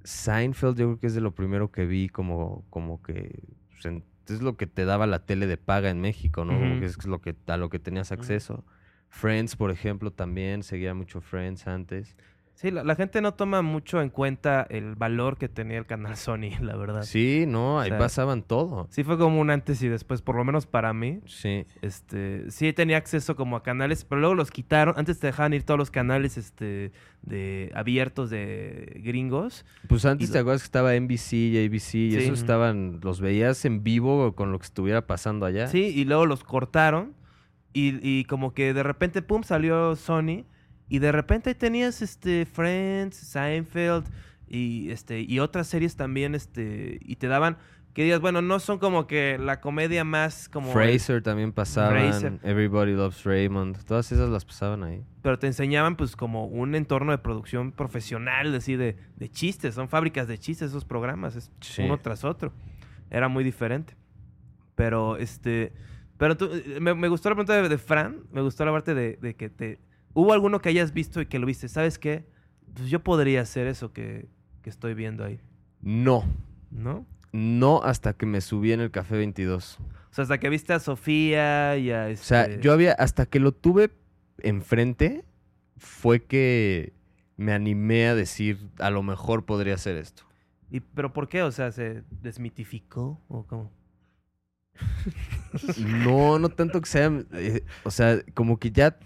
Seinfeld, yo creo que es de lo primero que vi como, como que pues, es lo que te daba la tele de paga en México, ¿no? Como Ujú. que es lo que a lo que tenías acceso. Friends, por ejemplo, también seguía mucho Friends antes. Sí, la, la gente no toma mucho en cuenta el valor que tenía el canal Sony, la verdad. Sí, no, ahí O sea, pasaban todo. Sí fue como un antes y después, por lo menos para mí. Sí. Este, sí tenía acceso como a canales, pero luego los quitaron. Antes te dejaban ir todos los canales este, de abiertos de gringos. Pues antes Y- te acuerdas que estaba NBC y ABC y Sí. esos estaban, los veías en vivo con lo que estuviera pasando allá. Sí, y luego los cortaron. Y, y como que de repente, pum, salió Sony. Y de repente ahí tenías este Friends, Seinfeld y este y otras series también, este, y te daban que digas, bueno, no son como que la comedia más como Fraser también pasaban. Everybody Loves Raymond, todas esas las pasaban ahí. pero te enseñaban pues como un entorno de producción profesional, así de, de chistes, son fábricas de chistes esos programas, es Sí. uno tras otro. Era muy diferente. Pero este, pero tú, eh, me, me gustó la pregunta de, de Fran, me gustó la parte de, de que te hubo alguno que hayas visto y que lo viste, ¿sabes qué? Pues yo podría hacer eso que, que estoy viendo ahí, No, ¿no? no hasta que me subí en el Café 22. O sea, hasta que viste a Sofía y a O sea, este- yo había, hasta que lo tuve enfrente, fue que me animé a decir, a lo mejor podría hacer esto. y, pero ¿por qué? O sea, se desmitificó o cómo? No, no tanto que sea, eh, o sea, como que ya,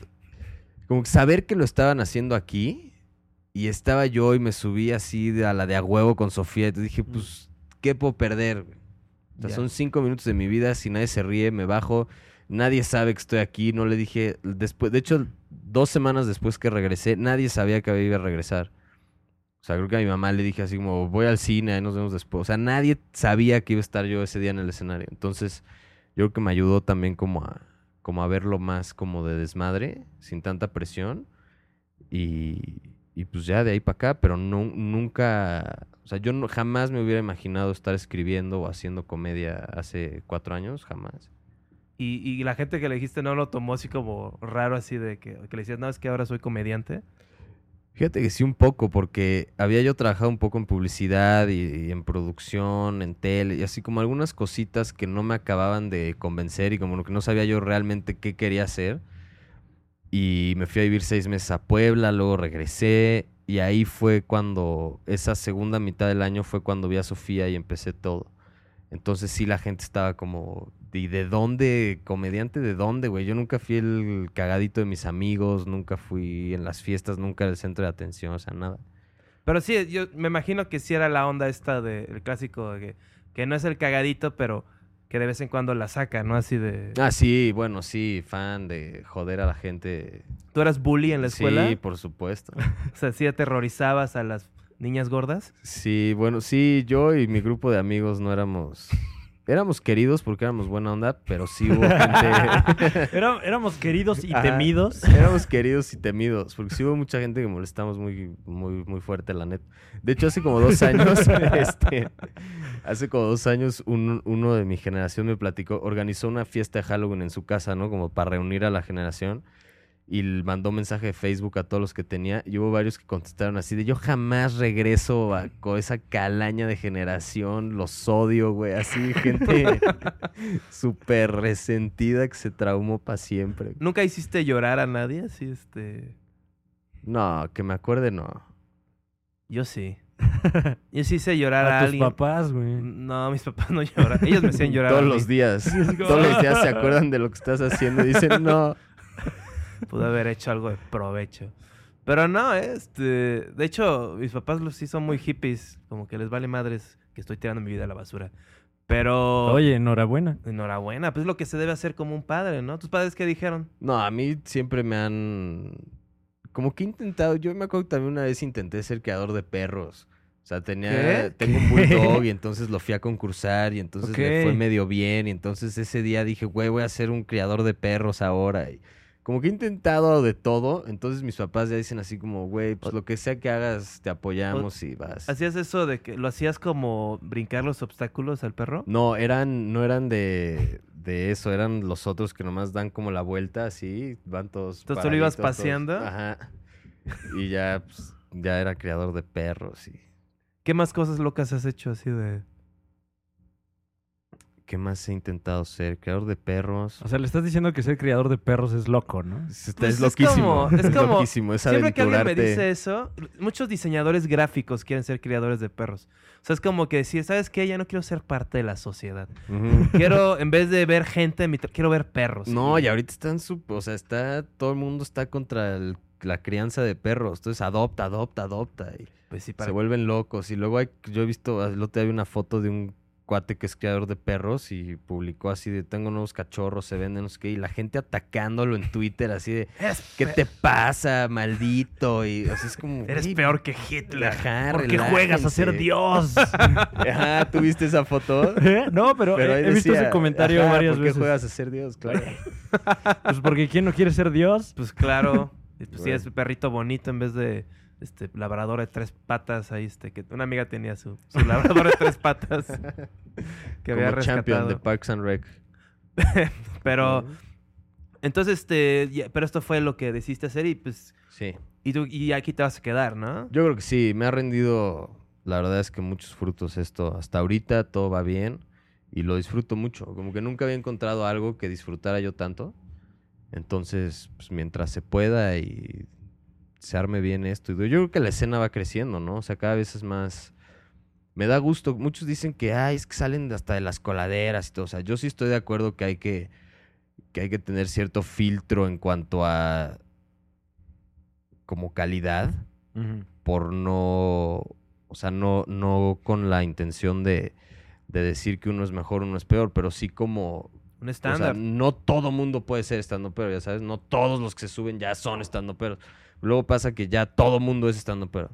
como que saber que lo estaban haciendo aquí y estaba yo y me subí así a la de a huevo con Sofía y te dije, pues, ¿qué puedo perder? O sea, son cinco minutos de mi vida, si nadie se ríe, me bajo, nadie sabe que estoy aquí, no le dije, después, de hecho, dos semanas después que regresé, nadie sabía que iba a regresar. O sea, creo que a mi mamá le dije así como, voy al cine, ahí nos vemos después. O sea, nadie sabía que iba a estar yo ese día en el escenario. Entonces, yo creo que me ayudó también como a, como a verlo más como de desmadre, sin tanta presión. Y, y pues ya de ahí para acá, pero no, nunca, o sea, yo jamás me hubiera imaginado estar escribiendo o haciendo comedia hace cuatro años, jamás. Y, y la gente que le dijiste no lo tomó así como raro, así de que, que le decías, no, es que ahora soy comediante. Fíjate que sí un poco, porque había yo trabajado un poco en publicidad y, en producción, en tele, y así como algunas cositas que no me acababan de convencer y como que no sabía yo realmente qué quería hacer. Y me fui a vivir seis meses a Puebla, luego regresé, y ahí fue cuando, esa segunda mitad del año fue cuando vi a Sofía y empecé todo. Entonces sí la gente estaba como, ¿y de dónde? ¿Comediante de dónde, güey? Yo nunca fui el cagadito de mis amigos, nunca fui en las fiestas, nunca el centro de atención, o sea, nada. Pero sí, yo me imagino que sí era la onda esta del clásico, de que, que no es el cagadito, pero que de vez en cuando la saca, ¿no? Así de... Ah, sí, bueno, sí, fan de joder a la gente. ¿Tú eras bully en la escuela? Sí, por supuesto. O sea, sí aterrorizabas a las niñas gordas. Sí, bueno, sí, yo y mi grupo de amigos no éramos... Éramos queridos porque éramos buena onda, pero sí hubo gente... Era- éramos queridos y Ajá. temidos. Éramos queridos y temidos, porque sí hubo mucha gente que molestamos muy, muy, muy fuerte, la neta. De hecho, hace como dos años, este, hace como dos años, un- uno de mi generación me platicó, organizó una fiesta de Halloween en su casa, ¿no? Como para reunir a la generación. Y mandó mensaje de Facebook a todos los que tenía. Y hubo varios que contestaron así de yo jamás regreso a, con esa calaña de generación. Los odio, güey. Así, gente súper resentida que se traumó para siempre. ¿Nunca hiciste llorar a nadie? Así, este... No, que me acuerde, no. Yo sí. Yo sí hice llorar a, A tus alguien. papás, güey. No, mis papás no lloran. Ellos me hacían llorar. Todos a mí. los días. Todos los días se acuerdan de lo que estás haciendo y dicen, no. Pude haber hecho algo de provecho. Pero no, este... De hecho, mis papás los sí son muy hippies. Como que les vale madres que estoy tirando mi vida a la basura. Pero... Oye, enhorabuena. Enhorabuena. Pues es lo que se debe hacer como un padre, ¿no? ¿Tus padres qué dijeron? No, a mí siempre me han... Como que he intentado... Yo me acuerdo que también una vez intenté ser creador de perros. O sea, tenía... ¿Qué? Tengo un bulldog y entonces lo fui a concursar y entonces me fue medio bien. Y entonces ese día dije, güey, voy a ser un criador de perros ahora. Y como que he intentado de todo. Entonces mis papás ya dicen así como, güey, pues lo que sea que hagas, te apoyamos y vas. ¿Hacías eso de que lo hacías como brincar los obstáculos al perro? No, eran, no eran de, de eso, eran los otros que nomás dan como la vuelta así, van todos. Entonces, ¿tú lo ibas todos- paseando? Ajá. Y ya, pues, ya era criador de perros y. ¿Qué más cosas locas has hecho así de...? ¿Qué más he intentado ser? Creador de perros. O sea, le estás diciendo que ser criador de perros es loco, ¿no? Es, está- Pues es loquísimo. como- es como- loquísimo. Es Siempre que alguien me dice eso, muchos diseñadores gráficos quieren ser criadores de perros. O sea, es como que decir, ¿sabes qué? Ya no quiero ser parte de la sociedad. Quiero, en vez de ver gente, quiero ver perros. No, y ahorita están su, o sea, está, todo el mundo está contra el- la crianza de perros. Entonces adopta, adopta, adopta. Y Pues sí, se vuelven locos. Y luego hay, yo he visto, el otro día vi una foto de un cuate que es criador de perros y publicó así de tengo nuevos cachorros, se venden, no sé qué, y la gente atacándolo en Twitter así de Eres, ¿qué te pasa, maldito? Y o sea, es como eres güey, peor que Hitler. Ajá, ¿Por qué juegas a ser. Dios? Ajá, ¿tú viste esa foto? ¿Eh? No, pero, Pero he, visto ese comentario ajá, varias ¿por qué veces. juegas a ser Dios? Claro. Pues porque ¿quién no quiere ser Dios? Pues claro. y Pues sí, Bueno. es un perrito bonito en vez de este labrador de tres patas ahí este que una amiga tenía su, su labrador de tres patas que había Como champion de rescatado. Parks and Rec. Pero entonces este ya- pero esto fue lo que decidiste hacer y pues Sí. y tú y aquí te vas a quedar, ¿no? Yo creo que sí, me ha rendido, la verdad es que muchos frutos esto. Hasta ahorita todo va bien y lo disfruto mucho. Como que nunca había encontrado algo que disfrutara yo tanto. Entonces, pues mientras se pueda y se arme bien esto. y Yo creo que la escena va creciendo, ¿no? O sea, cada vez es más... Me da gusto. Muchos dicen que, ay, es que salen hasta de las coladeras y todo. O sea, yo sí estoy de acuerdo que hay que, que hay que tener cierto filtro en cuanto a como calidad por no, o sea, no, no con la intención de, de decir que uno es mejor, uno es peor, pero sí como, Un o sea, estándar. no todo mundo puede ser estando pero, ya sabes, no todos los que se suben ya son estando pero. Luego pasa que ya todo mundo es estando pero.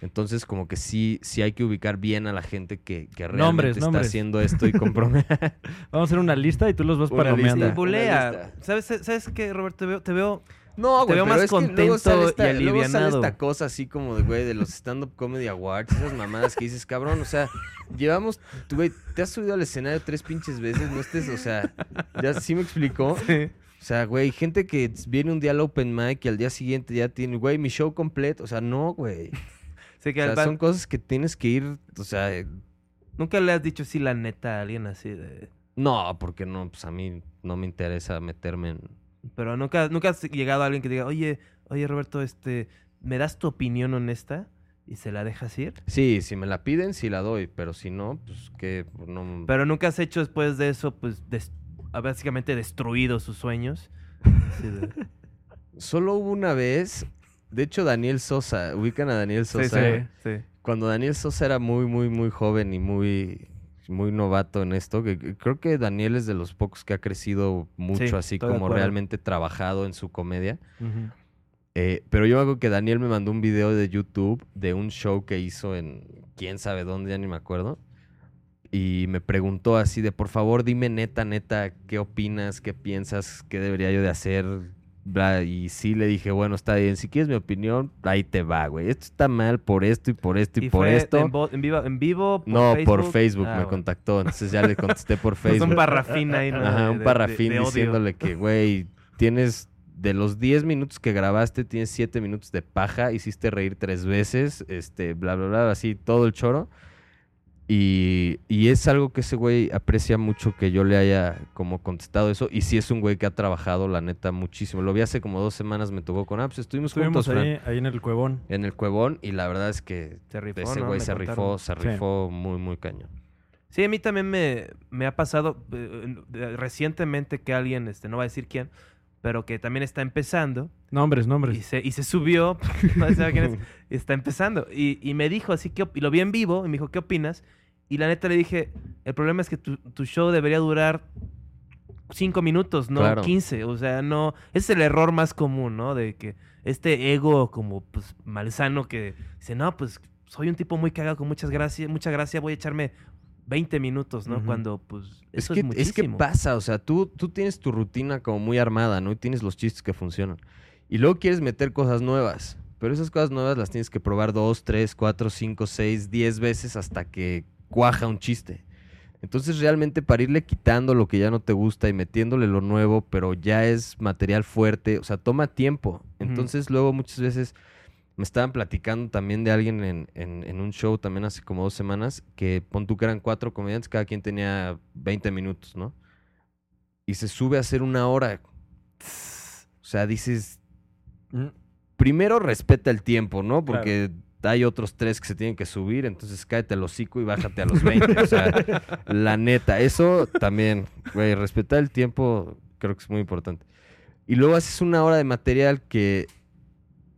Entonces, como que sí, sí hay que ubicar bien a la gente que, que realmente Nombres, está nombres. haciendo esto y compromete. Vamos a hacer una lista y tú los vas. Sí, bulea. ¿Sabes, ¿Sabes qué, Roberto? Te veo, te veo No, Te güey, veo pero más es que luego contento sale y esta, luego sale esta cosa así como de, güey, de los stand-up comedy awards, esas mamadas que dices, cabrón, o sea, llevamos, tú, güey, te has subido al escenario tres pinches veces, no estés, o sea, ya sí me explicó. O sea, güey, gente que viene un día al open mic y al día siguiente ya tiene, güey, mi show completo, o sea, no, güey. O sea, son cosas que tienes que ir, o sea, eh, nunca le has dicho sí la neta a alguien así de no, porque no, pues a mí no me interesa meterme en... pero nunca nunca has llegado a alguien que diga, "Oye, oye Roberto, este, ¿me das tu opinión honesta?" y se la dejas ir. Sí, si me la piden, sí la doy, pero si no, pues que no... Pero nunca has hecho después de eso pues des- básicamente destruido sus sueños. De- Solo hubo una vez, de hecho Daniel Sosa, ubican a Daniel Sosa. sí, sí. Cuando Daniel Sosa era muy, muy, muy joven y muy, muy novato en esto, que creo que Daniel es de los pocos que ha crecido mucho Sí, así como realmente trabajado en su comedia. Eh, pero yo me acuerdo que Daniel me mandó un video de YouTube de un show que hizo en quién sabe dónde, ya ni me acuerdo. Y me preguntó así de, por favor, dime neta, neta, ¿qué opinas? ¿Qué piensas? ¿Qué debería yo de hacer? Bla, y sí le dije, bueno, está bien. Si quieres mi opinión, ahí te va, güey. Esto está mal por esto y por esto y, por esto. En, vo- en vivo, en vivo, por no, Facebook. por Facebook Ah, me bueno. contactó. Entonces ya le contesté por Pues Facebook. un parrafín ahí, ¿no? Ajá, De- un parrafín de- de odio. diciéndole que, güey, tienes de los 10 minutos que grabaste, tienes 7 minutos de paja, hiciste reír tres veces, este, bla, bla, bla, así todo el choro. Y, y es algo que ese güey aprecia mucho que yo le haya como contestado eso. Y sí es un güey que ha trabajado, la neta, muchísimo. Lo vi hace como dos semanas, me tocó con Apps. Estuvimos, Estuvimos juntos, ahí, ahí en el cuevón. en el cuevón. Y la verdad es que rifó, ese ¿no? güey Me se contaron. rifó, se Sí. rifó muy, muy cañón. Sí, a mí también me, me ha pasado eh, eh, recientemente que alguien, este, no va a decir quién, pero que también está empezando Nombres, y nombres. se, y se subió, no sé quién es, está empezando. Y, y me dijo así que, y lo vi en vivo, y me dijo, ¿qué opinas? Y la neta le dije, el problema es que tu, tu show debería durar cinco minutos, no Claro. 15. O sea, no, ese es el error más común, ¿no? De que este ego como, pues, malsano que dice, no, pues, soy un tipo muy cagado con muchas gracias, mucha gracia, voy a echarme 20 minutos, ¿no? Cuando, pues, Es eso que, es, es que pasa, o sea, tú, tú tienes tu rutina como muy armada, ¿no? Y tienes los chistes que funcionan. Y luego quieres meter cosas nuevas. Pero esas cosas nuevas las tienes que probar dos, tres, cuatro, cinco, seis, diez veces hasta que cuaja un chiste. Entonces realmente para irle quitando lo que ya no te gusta y metiéndole lo nuevo, pero ya es material fuerte, o sea, toma tiempo. Entonces luego muchas veces Me estaban platicando también de alguien en, en- en un show también hace como dos semanas que pon tú que eran cuatro comediantes, cada quien tenía 20 minutos, ¿no? Y se sube a hacer una hora. O sea, dices, Mm, primero respeta el tiempo, ¿no? Porque hay otros tres que se tienen que subir, entonces cáete al hocico y bájate a los 20. o sea, la neta, eso también, güey, respetar el tiempo creo que es muy importante. Y luego haces una hora de material que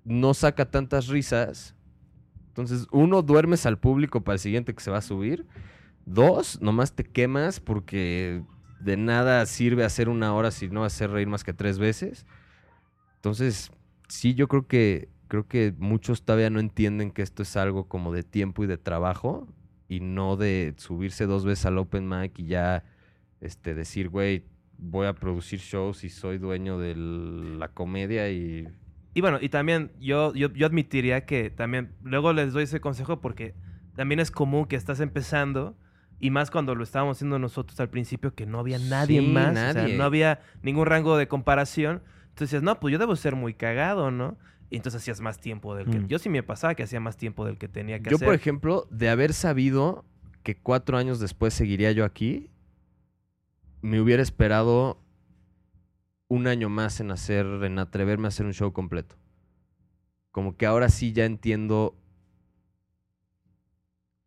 no saca tantas risas. Entonces, uno, duermes al público para el siguiente que se va a subir. Dos, nomás te quemas porque de nada sirve hacer una hora si no hacer reír más que tres veces. Entonces, sí, yo creo que creo que muchos todavía no entienden que esto es algo como de tiempo y de trabajo y no de subirse dos veces al open mic y ya este decir, güey, voy a producir shows y soy dueño de la comedia y Y bueno, y también yo, yo, yo admitiría que también, luego les doy ese consejo porque también es común que estás empezando y más cuando lo estábamos haciendo nosotros al principio que no había nadie Sí, más, o sea, nadie. no había ningún rango de comparación. Entonces no, pues yo debo ser muy cagado, ¿no? Y entonces hacías más tiempo del que... Mm. Yo sí me pasaba que hacía más tiempo del que tenía que Yo, hacer. por ejemplo, de haber sabido que cuatro años después seguiría yo aquí, me hubiera esperado un año más en hacer, en atreverme a hacer un show completo. Como que ahora sí ya entiendo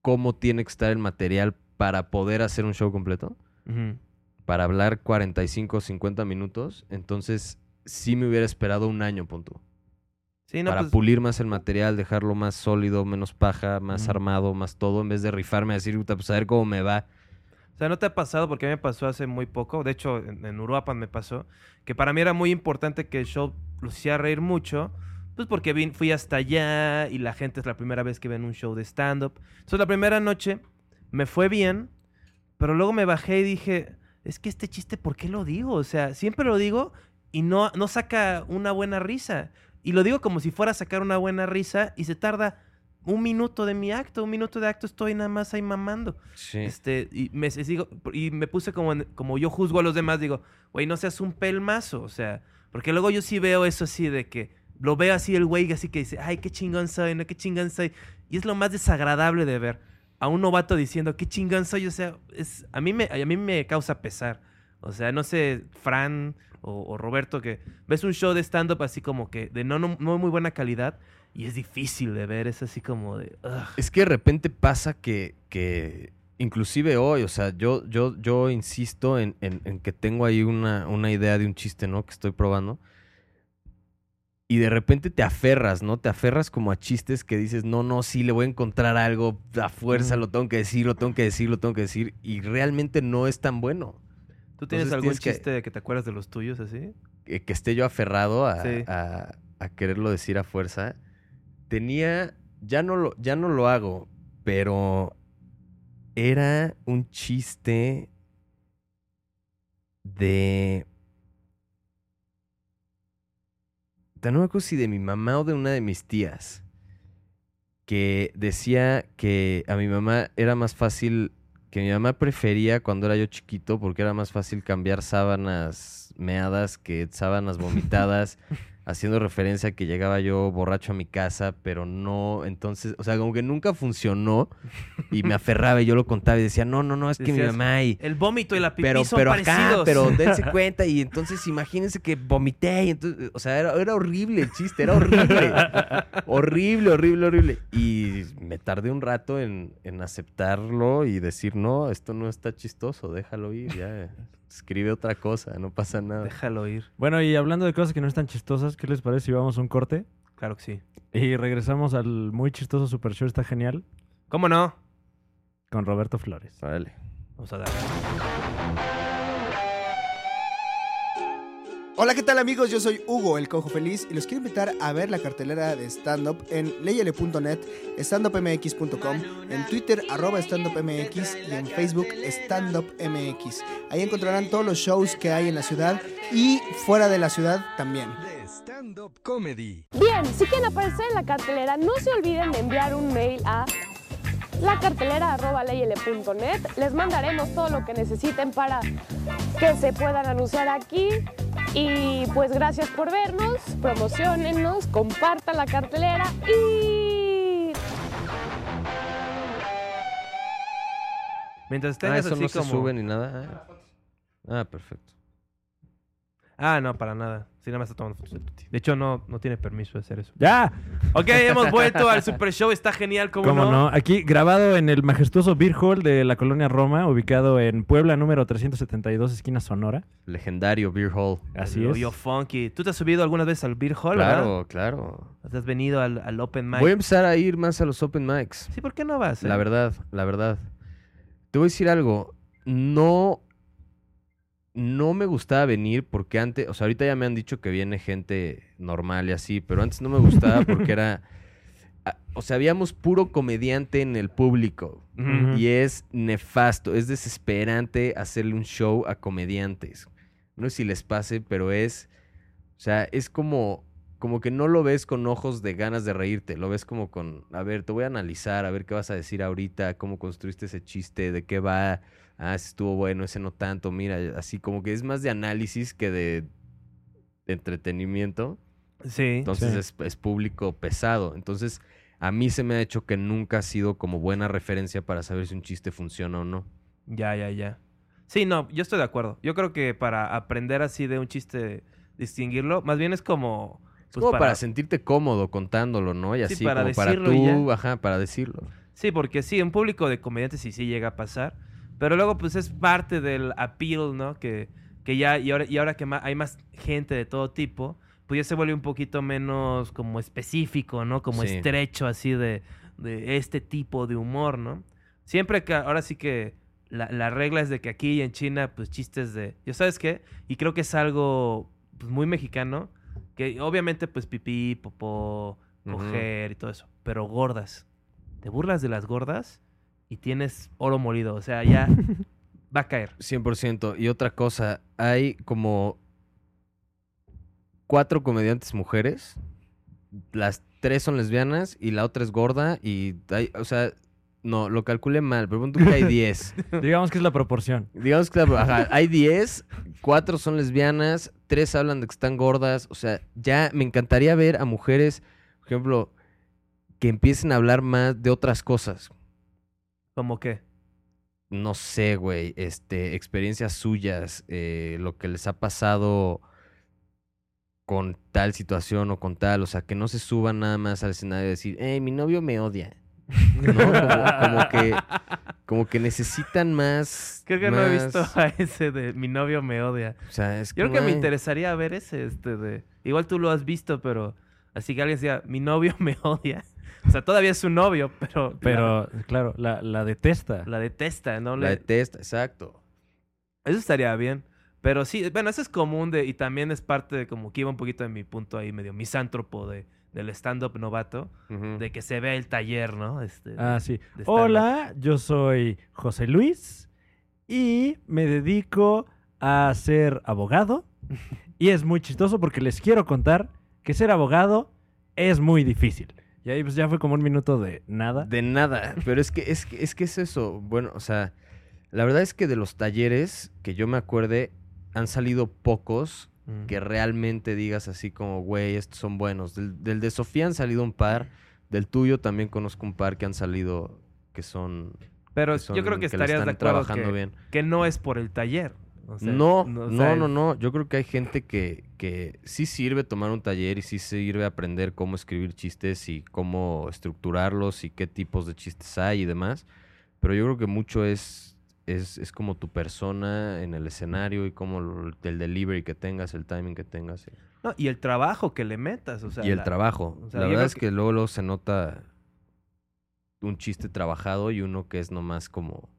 cómo tiene que estar el material para poder hacer un show completo, para hablar 45 o 50 minutos. Entonces, sí me hubiera esperado un año, punto Sí, no, para pues, pulir más el material, dejarlo más sólido, menos paja, más armado, más todo, en vez de rifarme a decir, "Puta, pues a ver cómo me va. O sea, ¿no te ha pasado? Porque a mí me pasó hace muy poco. De hecho, en, en Uruapan me pasó. Que para mí era muy importante que el show hiciera reír mucho. Pues porque fui hasta allá y la gente es la primera vez que ven un show de stand-up. Entonces, la primera noche me fue bien. Pero luego me bajé y dije, es que este chiste, ¿por qué lo digo? O sea, siempre lo digo y no, no saca una buena risa. Y lo digo como si fuera a sacar una buena risa y se tarda un minuto de mi acto. Un minuto de acto estoy nada más ahí mamando. Sí. Este, y me, sigo- y me puse como, como yo juzgo a los demás, digo, güey, no seas un pelmazo, o sea, porque luego yo sí veo eso así de que lo veo así el güey así que dice, ay, qué chingón soy, no, qué chingón soy. Y es lo más desagradable de ver a un novato diciendo, qué chingón soy, o sea, es, a, mí me, a mí me causa pesar. O sea, no sé, Fran o, o Roberto, que ves un show de stand-up así como que de no, no, no muy buena calidad y es difícil de ver, es así como de... "Ugh". Es que de repente pasa que, que inclusive hoy, o sea, yo, yo, yo insisto en, en- en que tengo ahí una, una idea de un chiste, ¿no? Que estoy probando. Y de repente te aferras, ¿no? Te aferras como a chistes que dices, no, no, sí, le voy a encontrar algo, a fuerza, Mm. lo tengo que decir, lo tengo que decir, lo tengo que decir. Y realmente no es tan bueno. ¿Tú tienes Entonces algún tienes que- chiste de que te acuerdas de los tuyos así? que, que esté yo aferrado a, Sí. a- a quererlo decir a fuerza. Tenía, ya no lo, ya no lo hago, pero era un chiste de... de no me acuerdo si de mi mamá o de una de mis tías. Que decía que a mi mamá era más fácil, que mi mamá prefería cuando era yo chiquito, porque era más fácil cambiar sábanas meadas que sábanas vomitadas, haciendo referencia a que llegaba yo borracho a mi casa, pero no, entonces, o sea, como que nunca funcionó y me aferraba y yo lo contaba y decía, no, no, no, es que mi mamá y El vómito y la pipí pero, son pero acá, parecidos. pero dense cuenta y entonces imagínense que vomité y entonces, o sea, era, era horrible el chiste, era horrible, horrible, horrible, horrible. Y me tardé un rato en, en aceptarlo y decir, no, esto no está chistoso, déjalo ir, ya, escribe otra cosa, no pasa nada. Déjalo ir. Bueno, y hablando de cosas que no están chistosas, ¿qué les parece si vamos a un corte? Claro que sí. Y regresamos al muy chistoso Super Show, está genial, ¿Cómo no? con Roberto Flores. Vale. Vamos a dar. Hola, ¿qué tal amigos? Yo soy Hugo, el Cojo Feliz, y los quiero invitar a ver la cartelera de stand-up en leyele.net, standupmx.com, en Twitter, arroba standupmx, y en Facebook, standupmx. Ahí encontrarán todos los shows que hay en la ciudad y fuera de la ciudad también. stand-up comedy. Bien, si quieren aparecer en la cartelera, no se olviden de enviar un mail a lacartelera.leyele.net. Les mandaremos todo lo que necesiten para que se puedan anunciar aquí. Y pues gracias por vernos, promocionennos, compartan la cartelera y Mientras Ah, tengas eso así no se sube ni nada. Ah, Ah, perfecto. Ah, no, para nada. Sí, nada más está tomando fotos de Tuti. De hecho, no, no tiene permiso de hacer eso. ¡Ya! Ok, hemos vuelto al Super Show. Está genial, ¿cómo, ¿Cómo no? no? Aquí grabado en el majestuoso Beer Hall de la colonia Roma, ubicado en Puebla, número 372, esquina Sonora. Legendario Beer Hall. Así El es. Hoyo Funky. ¿Tú te has subido algunas veces al Beer Hall, Claro, verdad? claro. ¿Te has venido al, al Open Mic? Voy a empezar a ir más a los open mics. Sí, ¿por qué no vas? eh? La verdad, la verdad. Te voy a decir algo. No. No me gustaba venir porque antes. O sea, ahorita ya me han dicho que viene gente normal y así. Pero antes no me gustaba porque era. O sea, habíamos puro comediante en el público. Y es nefasto. Es desesperante hacerle un show a comediantes. No sé si les pase, pero es. O sea, es como. Como que no lo ves con ojos de ganas de reírte. Lo ves como con. A ver, te voy a analizar, a ver qué vas a decir ahorita, cómo construiste ese chiste, de qué va. Ah, ese estuvo bueno, ese no tanto. Mira, así como que es más de análisis que de, de entretenimiento. Sí. Entonces Sí. es, es público pesado. Entonces, a mí se me ha hecho que nunca ha sido como buena referencia para saber si un chiste funciona o no. Ya, ya, ya. Sí, no, yo estoy de acuerdo. Yo creo que para aprender así de un chiste, distinguirlo, más bien es como... Es pues, como para... sentirte cómodo contándolo, ¿no? Y Sí, así para como para tú, ya. ajá, para decirlo. Sí, porque sí, un público de comediantes sí, sí llega a pasar. Pero luego, pues es parte del appeal, ¿no? Que, que ya, y ahora, y ahora que hay más gente de todo tipo, pues ya se vuelve un poquito menos como específico, ¿no? Como Sí. estrecho, así de, de este tipo de humor, ¿no? Siempre que, ahora sí que la, la regla es de que aquí en China, pues chistes de, ¿ya sabes qué? Y creo que es algo pues, muy mexicano, que obviamente, pues pipí, popó, coger y todo eso, pero gordas. Te burlas de las gordas y tienes oro molido, o sea, ya va a caer. 100%. Y otra cosa, hay como cuatro comediantes mujeres. Las tres son lesbianas y la otra es gorda. Y hay, o sea, no, lo calculé mal, pero pon tú que hay 10. Digamos que es la proporción. Digamos que ajá, hay 10, cuatro son lesbianas, tres hablan de que están gordas. O sea, ya me encantaría ver a mujeres, por ejemplo, que empiecen a hablar más de otras cosas. ¿Cómo qué? No sé, güey, este, experiencias suyas, eh, lo que les ha pasado con tal situación o con tal, o sea, que no se suban nada más al escenario y decir, hey, mi novio me odia. ¿No? Como, como que, como que necesitan más. Creo que no he visto a ese de mi novio me odia. O sea, es Yo creo que me interesaría ver ese, este de... Igual tú lo has visto, pero... Así que alguien decía, mi novio me odia. O sea, todavía es su novio, pero... Pero, claro, la, la detesta. La, detesta, ¿no? La detesta, exacto. Eso estaría bien. Pero sí, bueno, eso es común de... Y también es parte de como que iba un poquito de mi punto ahí medio misántropo de, del stand-up novato. De que se vea el taller, ¿no? Este, Ah, sí. Hola, yo soy José Luis y me dedico a ser abogado. Y es muy chistoso porque les quiero contar que ser abogado es muy difícil. Y ahí pues ya fue como un minuto de nada. De nada, pero es que, es que es que es eso. Bueno, o sea, la verdad es que de los talleres que yo me acuerde, han salido pocos Mm. que realmente digas así como, güey, estos son buenos. Del, del de Sofía han salido un par, del tuyo también conozco un par que han salido que son... Pero que son- yo creo que le estarías de acuerdo trabajando que, bien. que no es por el taller. O sea, no, o no, sea, no, no. Yo creo que hay gente que, que sí sirve tomar un taller y sí sirve aprender cómo escribir chistes y cómo estructurarlos y qué tipos de chistes hay y demás. Pero yo creo que mucho es, es, es como tu persona en el escenario y como el delivery que tengas, el timing que tengas. y- No, y el trabajo que le metas. O sea, y el la- trabajo. o sea, la verdad es que luego, luego se nota un chiste trabajado y uno que es nomás como...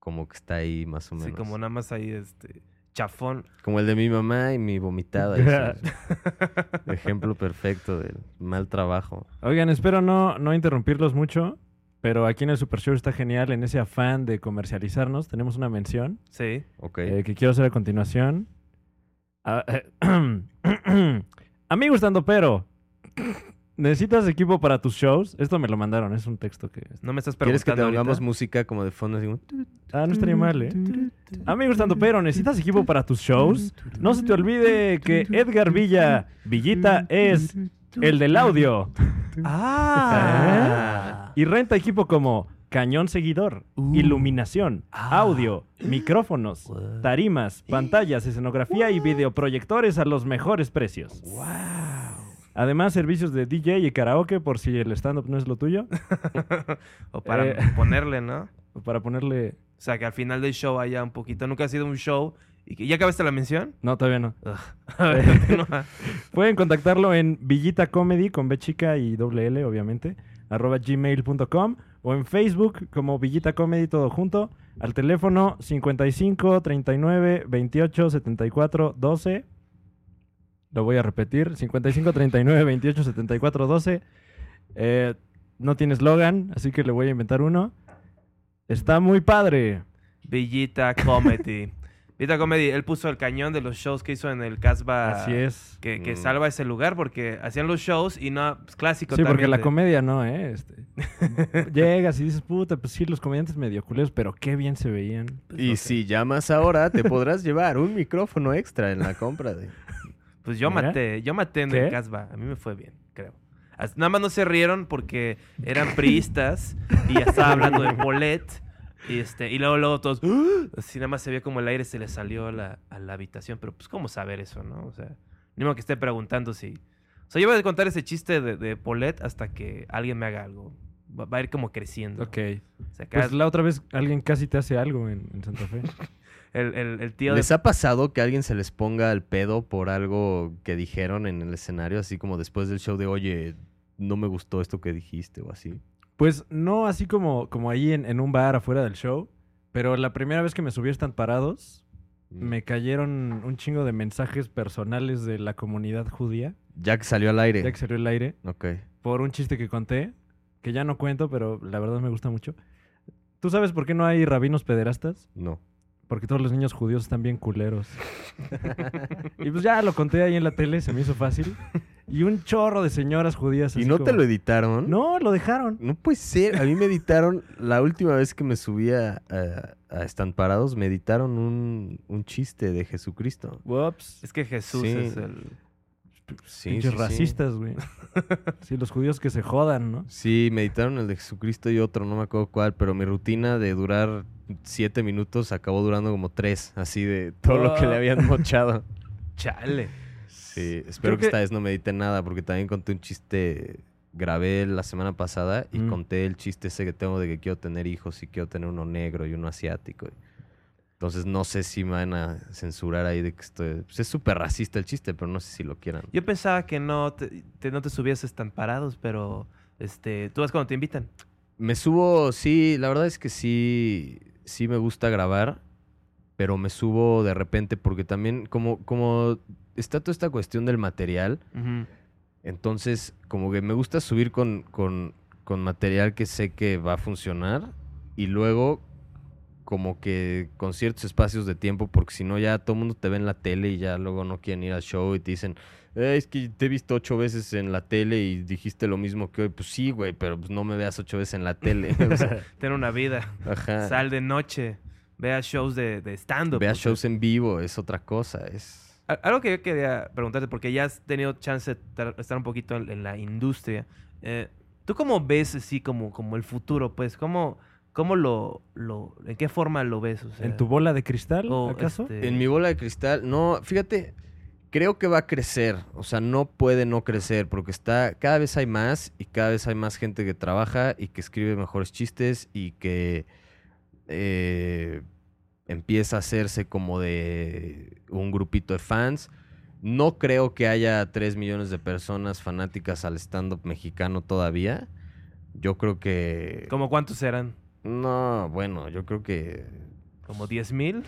Como que está ahí más o menos. Sí, como nada más ahí, este, chafón. Como el de mi mamá y mi vomitada. Ejemplo perfecto del mal trabajo. Oigan, espero no, no interrumpirlos mucho, pero aquí en el Super Show está genial en ese afán de comercializarnos. Tenemos una mención Sí. Ok. eh, que quiero hacer a continuación. Ah, eh, Amigo estando pero, ¿necesitas equipo para tus shows? Esto me lo mandaron, es un texto que... No me estás ¿Quieres que te preguntando pongamos música como de fondo? Así como, Ah, no estaría mal, ¿eh? Amigo estando pero, ¿necesitas equipo para tus shows? No se te olvide que Edgar Villa, Villita, es el del audio. Ah. Y renta equipo como cañón seguidor, iluminación, audio, micrófonos, tarimas, pantallas, escenografía y videoproyectores a los mejores precios. Además, servicios de DJ y karaoke por si el stand-up no es lo tuyo. o para Eh. ponerle, ¿no? Para ponerle... O sea, que al final del show haya un poquito. Nunca ha sido un show. y ¿Ya acabaste la mención? No, todavía no. Continúa. Pueden contactarlo en Villita Comedy con B chica y doble L, obviamente, arroba gmail.com o en Facebook como Villita Comedy todo junto al teléfono 55 39 28 74 12. Lo voy a repetir, 55 39 28 74 12. Eh, no tiene eslogan, así que le voy a inventar uno. Está muy padre. Villita Comedy. Villita Comedy, él puso el cañón de los shows que hizo en el Casbah. Así es. Que, que Mm. salva ese lugar porque hacían los shows y no, pues, clásico Sí, porque la comedia no, ¿eh? Este, llegas y dices, puta, pues sí, los comediantes medio culeros, pero qué bien se veían. Y si llamas ahora, te podrás llevar un micrófono extra en la compra de... Pues yo Mira. maté, yo maté en ¿Qué? el Casbah. A mí me fue bien, creo. As- Nada más no se rieron porque eran priistas y ya estaba hablando de Polet. Y, este, y luego, luego todos, ¡Ah! así nada más se vio como el aire se le salió a la, a la habitación. Pero pues, ¿cómo saber eso, no? O sea, ni modo que esté preguntando si... O sea, yo voy a contar ese chiste de, de Polet hasta que alguien me haga algo. Va, va a ir como creciendo. Ok. O sea, cada- Pues la otra vez alguien casi te hace algo en, en Santa Fe. el, el- el tío de ¿Les ha pasado que alguien se les ponga el pedo por algo que dijeron en el escenario? Así como después del show de, oye, no me gustó esto que dijiste o así. Pues no así como, como ahí en, en un bar afuera del show, pero la primera vez que me subí a Están Parados, Mm. me cayeron un chingo de mensajes personales de la comunidad judía, Ya que salió al aire. ya que salió el aire, Ok. por un chiste que conté, que ya no cuento, pero la verdad me gusta mucho. ¿Tú sabes por qué no hay rabinos pederastas? No. Porque todos los niños judíos están bien culeros. y pues ya lo conté ahí en la tele, se me hizo fácil. Y un chorro de señoras judías. ¿Y no te lo editaron? No, lo dejaron. No puede ser. A mí me editaron, la última vez que me subí a, a, a Están Parados, me editaron un, un chiste de Jesucristo. Whoops. Es que Jesús Sí. es el... Sí, Pinches sí, sí. racistas, güey. Sí, los judíos que se jodan, ¿no? Sí, me editaron el de Jesucristo y otro, no me acuerdo cuál, pero mi rutina de durar siete minutos acabó durando como tres, así de todo lo que le habían mochado. Chale. Sí, espero que, que- esta vez no me editen nada, porque también conté un chiste, grabé la semana pasada y Mm. conté el chiste ese que tengo de que quiero tener hijos y quiero tener uno negro y uno asiático. Entonces no sé si me van a censurar ahí de que estoy... Pues es súper racista el chiste, pero no sé si lo quieran. Yo pensaba que no te, te- no te subías están parados, pero este, tú vas cuando te invitan. Me subo, sí, la verdad es que sí, sí me gusta grabar, pero me subo de repente porque también como, como está toda esta cuestión del material, entonces como que me gusta subir con, con, con material que sé que va a funcionar y luego como que con ciertos espacios de tiempo, porque si no ya todo el mundo te ve en la tele y ya luego no quieren ir al show y te dicen, "Eh, es que te he visto ocho veces en la tele y dijiste lo mismo que hoy. Pues sí, güey, pero pues no me veas ocho veces en la tele. O sea, Ten una vida. ajá. Sal de noche. Vea shows de, de stand-up. Vea shows en vivo, es otra cosa. Es... Al- Algo que yo quería preguntarte, porque ya has tenido chance de tar- estar un poquito en, en la industria. eh, ¿Tú cómo ves así como, como el futuro? Pues, ¿cómo, cómo lo, lo... ¿En qué forma lo ves? O sea, ¿En tu bola de cristal, o, acaso? este, En mi bola de cristal, no, fíjate, creo que va a crecer. O sea, no puede no crecer porque está, cada vez hay más y cada vez hay más gente que trabaja y que escribe mejores chistes y que eh, empieza a hacerse como de un grupito de fans. No creo que haya 3 millones de personas fanáticas al stand-up mexicano todavía. Yo creo que... ¿Cómo cuántos eran? No, bueno, yo creo que... ¿Como 10 mil?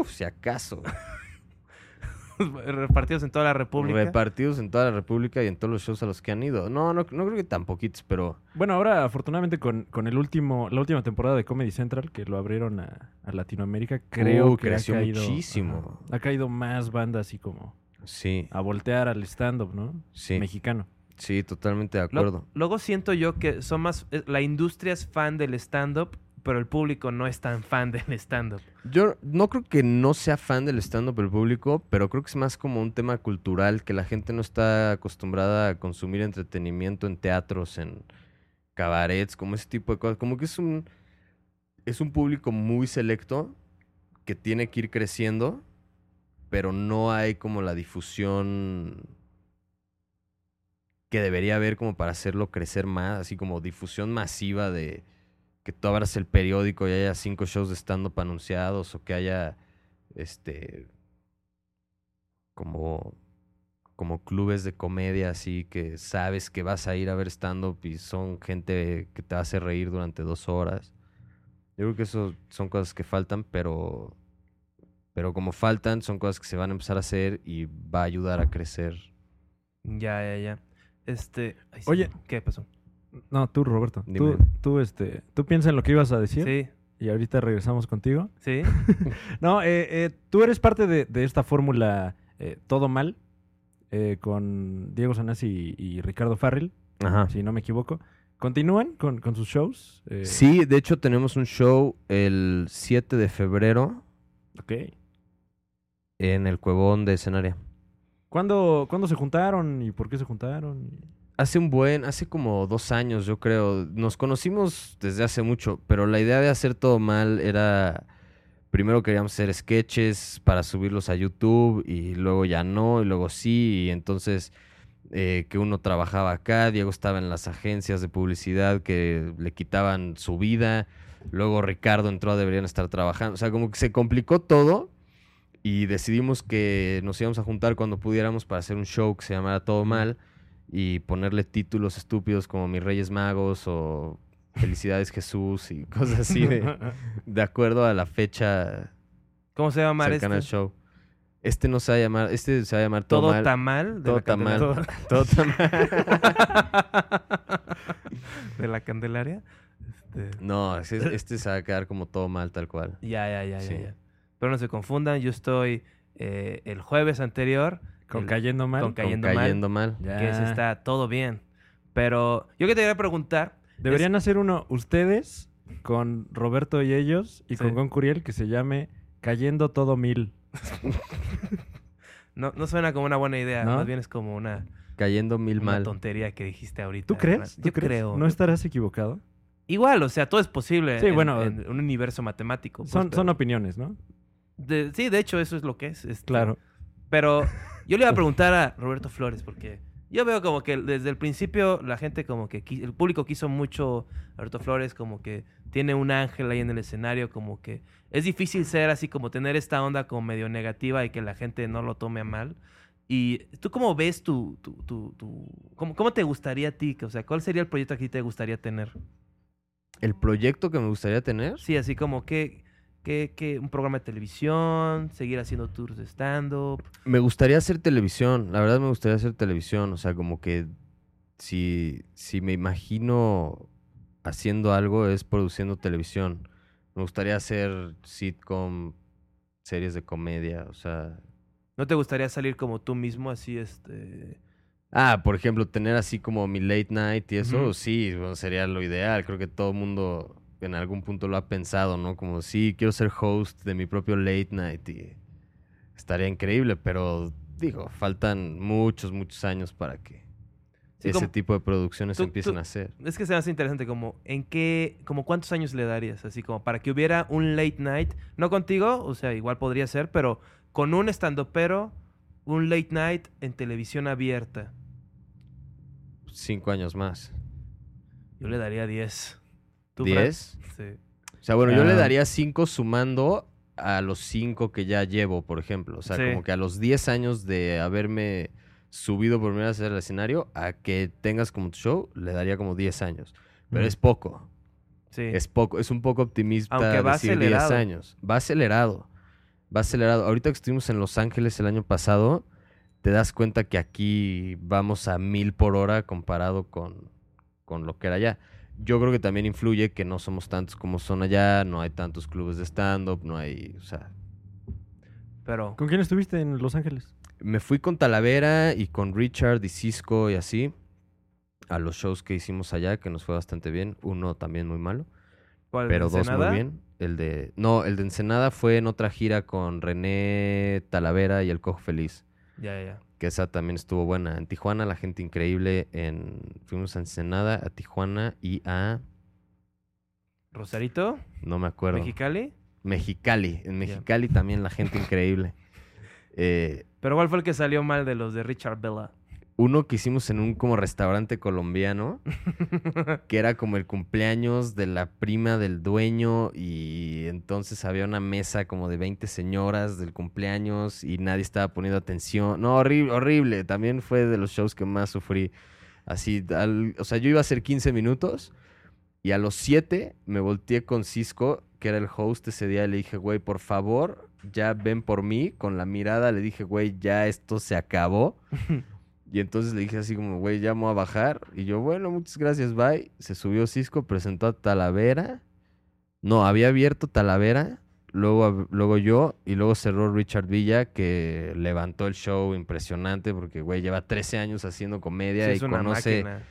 Uf, si acaso. Repartidos en toda la República. Repartidos en toda la República y en todos los shows a los que han ido. No, no, no creo que tan poquitos, pero Bueno, ahora afortunadamente con, con el último, la última temporada de Comedy Central, que lo abrieron a, a Latinoamérica, creo Uh, que ha creció caído, muchísimo. ajá, ha caído más bandas así como sí, a voltear al stand-up, ¿no? sí, Mexicano. Sí, totalmente de Lo- acuerdo. luego siento yo que son más... eh, La industria es fan del stand-up, pero el público no es tan fan del stand-up. Yo no creo que no sea fan del stand-up el público, pero creo que es más como un tema cultural, que la gente no está acostumbrada a consumir entretenimiento en teatros, en cabarets, como ese tipo de cosas. Como que es un, es un público muy selecto que tiene que ir creciendo, pero no hay como la difusión que debería haber como para hacerlo crecer más, así como difusión masiva de que tú abras el periódico y haya cinco shows de stand-up anunciados o que haya este como como clubes de comedia así que sabes que vas a ir a ver stand-up y son gente que te hace reír durante dos horas. Yo creo que eso son cosas que faltan, pero pero como faltan, son cosas que se van a empezar a hacer y va a ayudar a crecer. Ya, ya, ya. Este. ay, sí, Oye. ¿Qué pasó? No, tú, Roberto. Tú, Dime. tú, este, tú piensa en lo que ibas a decir Sí, y ahorita regresamos contigo. sí. No, eh, eh, tú eres parte de, de esta fórmula eh, Todo Mal eh, con Diego Sanasi y, y Ricardo Farrell, Ajá. si no me equivoco. ¿Continúan con, con sus shows? Eh, Sí, de hecho tenemos un show el 7 de febrero Ok. en el Cuevón de Escenaria. ¿Cuándo, ¿Cuándo se juntaron y por qué se juntaron? Hace un buen, hace como dos años yo creo. Nos conocimos desde hace mucho, pero la idea de hacer todo mal era... Primero queríamos hacer sketches para subirlos a YouTube y luego ya no, y luego sí, y entonces eh, que uno trabajaba acá, Diego estaba en las agencias de publicidad que le quitaban su vida, luego Ricardo entró, deberían estar trabajando, o sea, como que se complicó todo y decidimos que nos íbamos a juntar cuando pudiéramos para hacer un show que se llamara Todo Mal y ponerle títulos estúpidos como Mis Reyes Magos o Felicidades Jesús y cosas así de, de acuerdo a la fecha ¿Cómo se llama este? al show. Este no se va a llamar, este se va a llamar Todo, Todo Mal. tamal. Todo tamal. Todo tamal. de la Candelaria. Este, No, este se va a quedar como Todo Mal tal cual. Ya, ya, ya, Sí. ya, ya. Pero no se confundan, yo estoy eh, el jueves anterior. ¿Con el- Cayendo Mal? con Con Cayendo, Mal, que está todo bien. Pero yo que te quería preguntar. Deberían hacer uno ustedes con Roberto y ellos y Sí. con Gon Curiel que se llame Cayendo Todo Mil. No, no suena como una buena idea, ¿No? más bien es como una, Cayendo mil una mal. tontería que dijiste ahorita. ¿Tú crees? Yo creo. ¿No estarás equivocado? Igual, o sea, todo es posible Sí, en, bueno, en un universo matemático. pues, Son, pero- son opiniones, ¿no? De- sí, de hecho, eso es lo que es. este, Claro. Pero yo le iba a preguntar a Roberto Flores, porque yo veo como que desde el principio la gente como que, el público quiso mucho a Roberto Flores, como que tiene un ángel ahí en el escenario, como que es difícil ser así, como tener esta onda como medio negativa y que la gente no lo tome a mal. Y tú cómo ves tu, tu, tu, tu- cómo, cómo te gustaría a ti? O sea, ¿cuál sería el proyecto que a ti te gustaría tener? El proyecto que me gustaría tener. Sí, así como que, que, que un programa de televisión, seguir haciendo tours de stand-up. Me gustaría hacer televisión, la verdad me gustaría hacer televisión, o sea, como que si, si me imagino haciendo algo es produciendo televisión. Me gustaría hacer sitcom, series de comedia, o sea... ¿No te gustaría salir como tú mismo, así, este... Ah, por ejemplo, tener así como mi late night y eso, sí, bueno, sería lo ideal. Creo que todo el mundo en algún punto lo ha pensado, ¿no? Como, sí, quiero ser host de mi propio late night y estaría increíble, pero digo, faltan muchos, muchos años para que Sí, ese tipo de producciones tú- empiecen tú- a hacer. Es que se me hace interesante como, ¿en qué, como cuántos años le darías? Así como para que hubiera un late night, no contigo, o sea, igual podría ser, pero con un estando pero un late night en televisión abierta. Cinco años más. Yo le daría 10. ¿Tú, Fran? ¿Diez? Sí. O sea, bueno, yo le Ah. daría cinco sumando a los cinco que ya llevo, por ejemplo. O sea, Sí. como que a los 10 años de haberme subido por primera vez al escenario, a que tengas como tu show, le daría como 10 años. Pero Mm. es poco. Sí. Es poco, es un poco optimista Aunque va decir 10 acelerado. años. Va acelerado. Va acelerado. Ahorita que estuvimos en Los Ángeles el año pasado, te das cuenta que aquí vamos a mil por hora comparado con, con lo que era allá. Yo creo que también influye que no somos tantos como son allá, no hay tantos clubes de stand-up, no hay, o sea... Pero, ¿Con quién estuviste en Los Ángeles? Me fui con Talavera y con Richard y Cisco y así a los shows que hicimos allá, que nos fue bastante bien. Uno también muy malo. ¿Cuál, pero dos muy bien. El de. No, el de Ensenada fue en otra gira con René Talavera y el Cojo Feliz. Ya, ya, ya. Que esa también estuvo buena. En Tijuana, la gente increíble. En... Fuimos a Ensenada, a Tijuana y a. ¿Rosarito? No me acuerdo. ¿Mexicali? Mexicali. En Mexicali también la gente increíble. Eh, ¿Pero cuál fue el que salió mal de los de Richard Bella? Uno que hicimos en un como restaurante colombiano, que era como el cumpleaños de la prima del dueño y entonces había una mesa como de 20 señoras del cumpleaños y nadie estaba poniendo atención. No, horrible, horrible. También fue de los shows que más sufrí. Así, al- o sea, yo iba a hacer 15 minutos y a los 7 me volteé con Cisco, que era el host ese día, y le dije, güey, por favor, ya ven por mí. Con la mirada le dije, güey, ya esto se acabó. Y entonces le dije así como, güey, voy a bajar. Y yo, bueno, muchas gracias, bye. Se subió Cisco, presentó a Talavera. No, había abierto Talavera, luego, luego yo, y luego cerró Richard Villa, que levantó el show impresionante, porque, güey, lleva 13 años haciendo comedia Sí, y conoce máquina.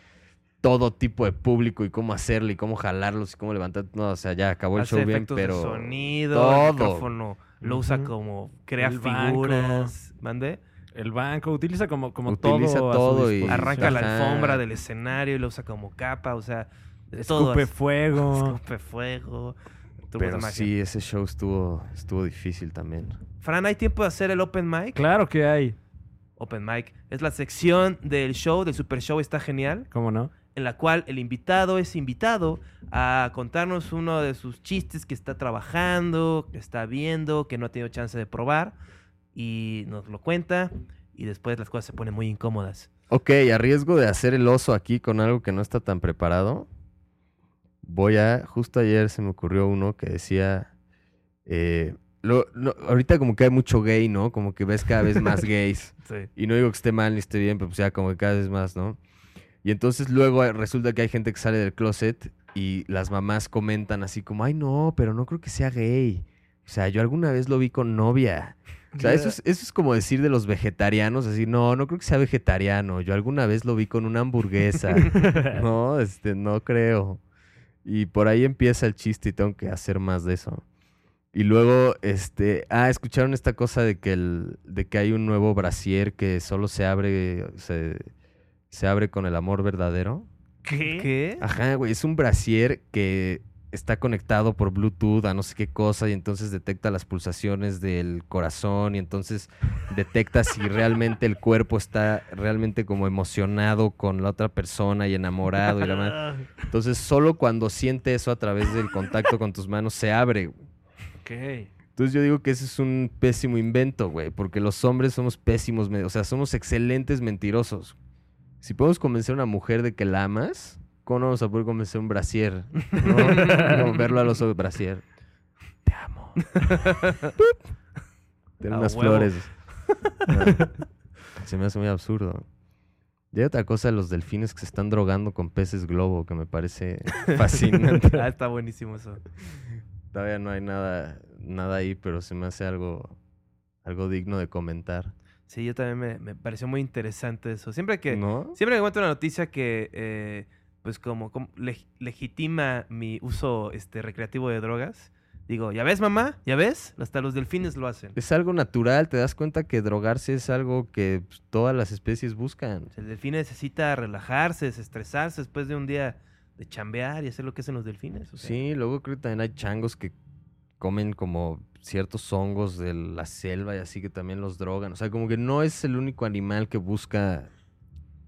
todo tipo de público y cómo hacerlo y cómo jalarlos y cómo levantar. No, o sea, ya acabó el Hace show bien, pero... de sonido, todo. el micrófono lo usa como crea El banco. figuras, ¿mande? El banco utiliza como, como Utiliza todo. a su todo y-. Arranca la alfombra del escenario y lo usa como capa, o sea, todo. Escupe fuego. Escupe fuego. Pero sí, ese show estuvo, estuvo difícil también. Fran, ¿hay tiempo de hacer el open mic? Claro que hay. Open mic es la sección del show, del super show está genial, ¿Cómo no? en la cual el invitado es invitado a contarnos uno de sus chistes que está trabajando, que está viendo, que no ha tenido chance de probar y nos lo cuenta y después las cosas se ponen muy incómodas. Ok, a riesgo de hacer el oso aquí con algo que no está tan preparado, voy a... Justo ayer se me ocurrió uno que decía... eh, lo- no, ahorita como que hay mucho gay, ¿no? Como que ves cada vez más gays. Sí. Y no digo que esté mal ni esté bien, pero pues ya como que cada vez más, ¿no? Y entonces luego resulta que hay gente que sale del closet y las mamás comentan así como, ay no, pero no creo que sea gay. O sea, yo alguna vez lo vi con novia. O sea, eso es, eso es como decir de los vegetarianos, así, no, no creo que sea vegetariano. Yo alguna vez lo vi con una hamburguesa. no, este, no creo. Y por ahí empieza el chiste y tengo que hacer más de eso. Y luego, este, ah, escucharon esta cosa de que el, de que hay un nuevo brasier que solo se abre, se, se abre con el amor verdadero. ¿Qué? ¿Qué? Ajá, güey, es un brasier que está conectado por Bluetooth a no sé qué cosa y entonces detecta las pulsaciones del corazón y entonces detecta si realmente el cuerpo está realmente como emocionado con la otra persona y enamorado y la madre. Entonces solo cuando siente eso a través del contacto con tus manos se abre. güey. Ok. Entonces yo digo que ese es un pésimo invento, güey, porque los hombres somos pésimos, o sea, somos excelentes mentirosos. Si podemos convencer a una mujer de que la amas, ¿cómo no vamos a poder convencer a un brasier? ¿no? Como verlo a los ojos, brasier. Te amo. Tener A unas huevo. flores. Se me hace muy absurdo. Y hay otra cosa, los delfines que se están drogando con peces globo, que me parece fascinante. Ah, está buenísimo eso. Todavía no hay nada, nada ahí, pero se me hace algo, algo digno de comentar. Sí, yo también me, me pareció muy interesante eso. Siempre que, ¿No? siempre que encuentro una noticia que, eh, pues como, como leg- legitima mi uso este, recreativo de drogas, digo, ¿ya ves, mamá? ¿Ya ves? Hasta los delfines lo hacen. Es algo natural, te das cuenta que drogarse es algo que pues, todas las especies buscan. El delfín necesita relajarse, desestresarse después de un día de chambear y hacer lo que hacen los delfines. o sea. Sí, luego creo que también hay changos que comen como ciertos hongos de la selva y así que también los drogan. O sea, como que no es el único animal que busca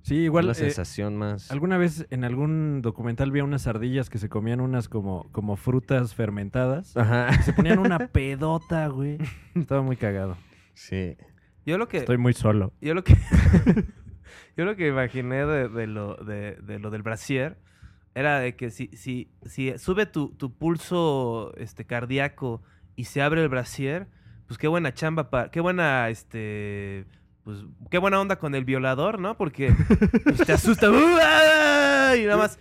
Sí, igual. una eh, sensación más. Alguna vez en algún documental vi a unas ardillas que se comían unas como, como frutas fermentadas. Ajá. Se ponían una pedota, güey. Estaba muy cagado. Sí. Yo lo que... Estoy muy solo. Yo lo que... yo lo que imaginé de, de lo, de, de lo del brasier era de que si, si, si sube tu, tu pulso este, cardíaco y se abre el brasier, pues qué buena chamba para... Qué buena, este... Pues qué buena onda con el violador, ¿no? Porque pues, te asusta. Y nada más...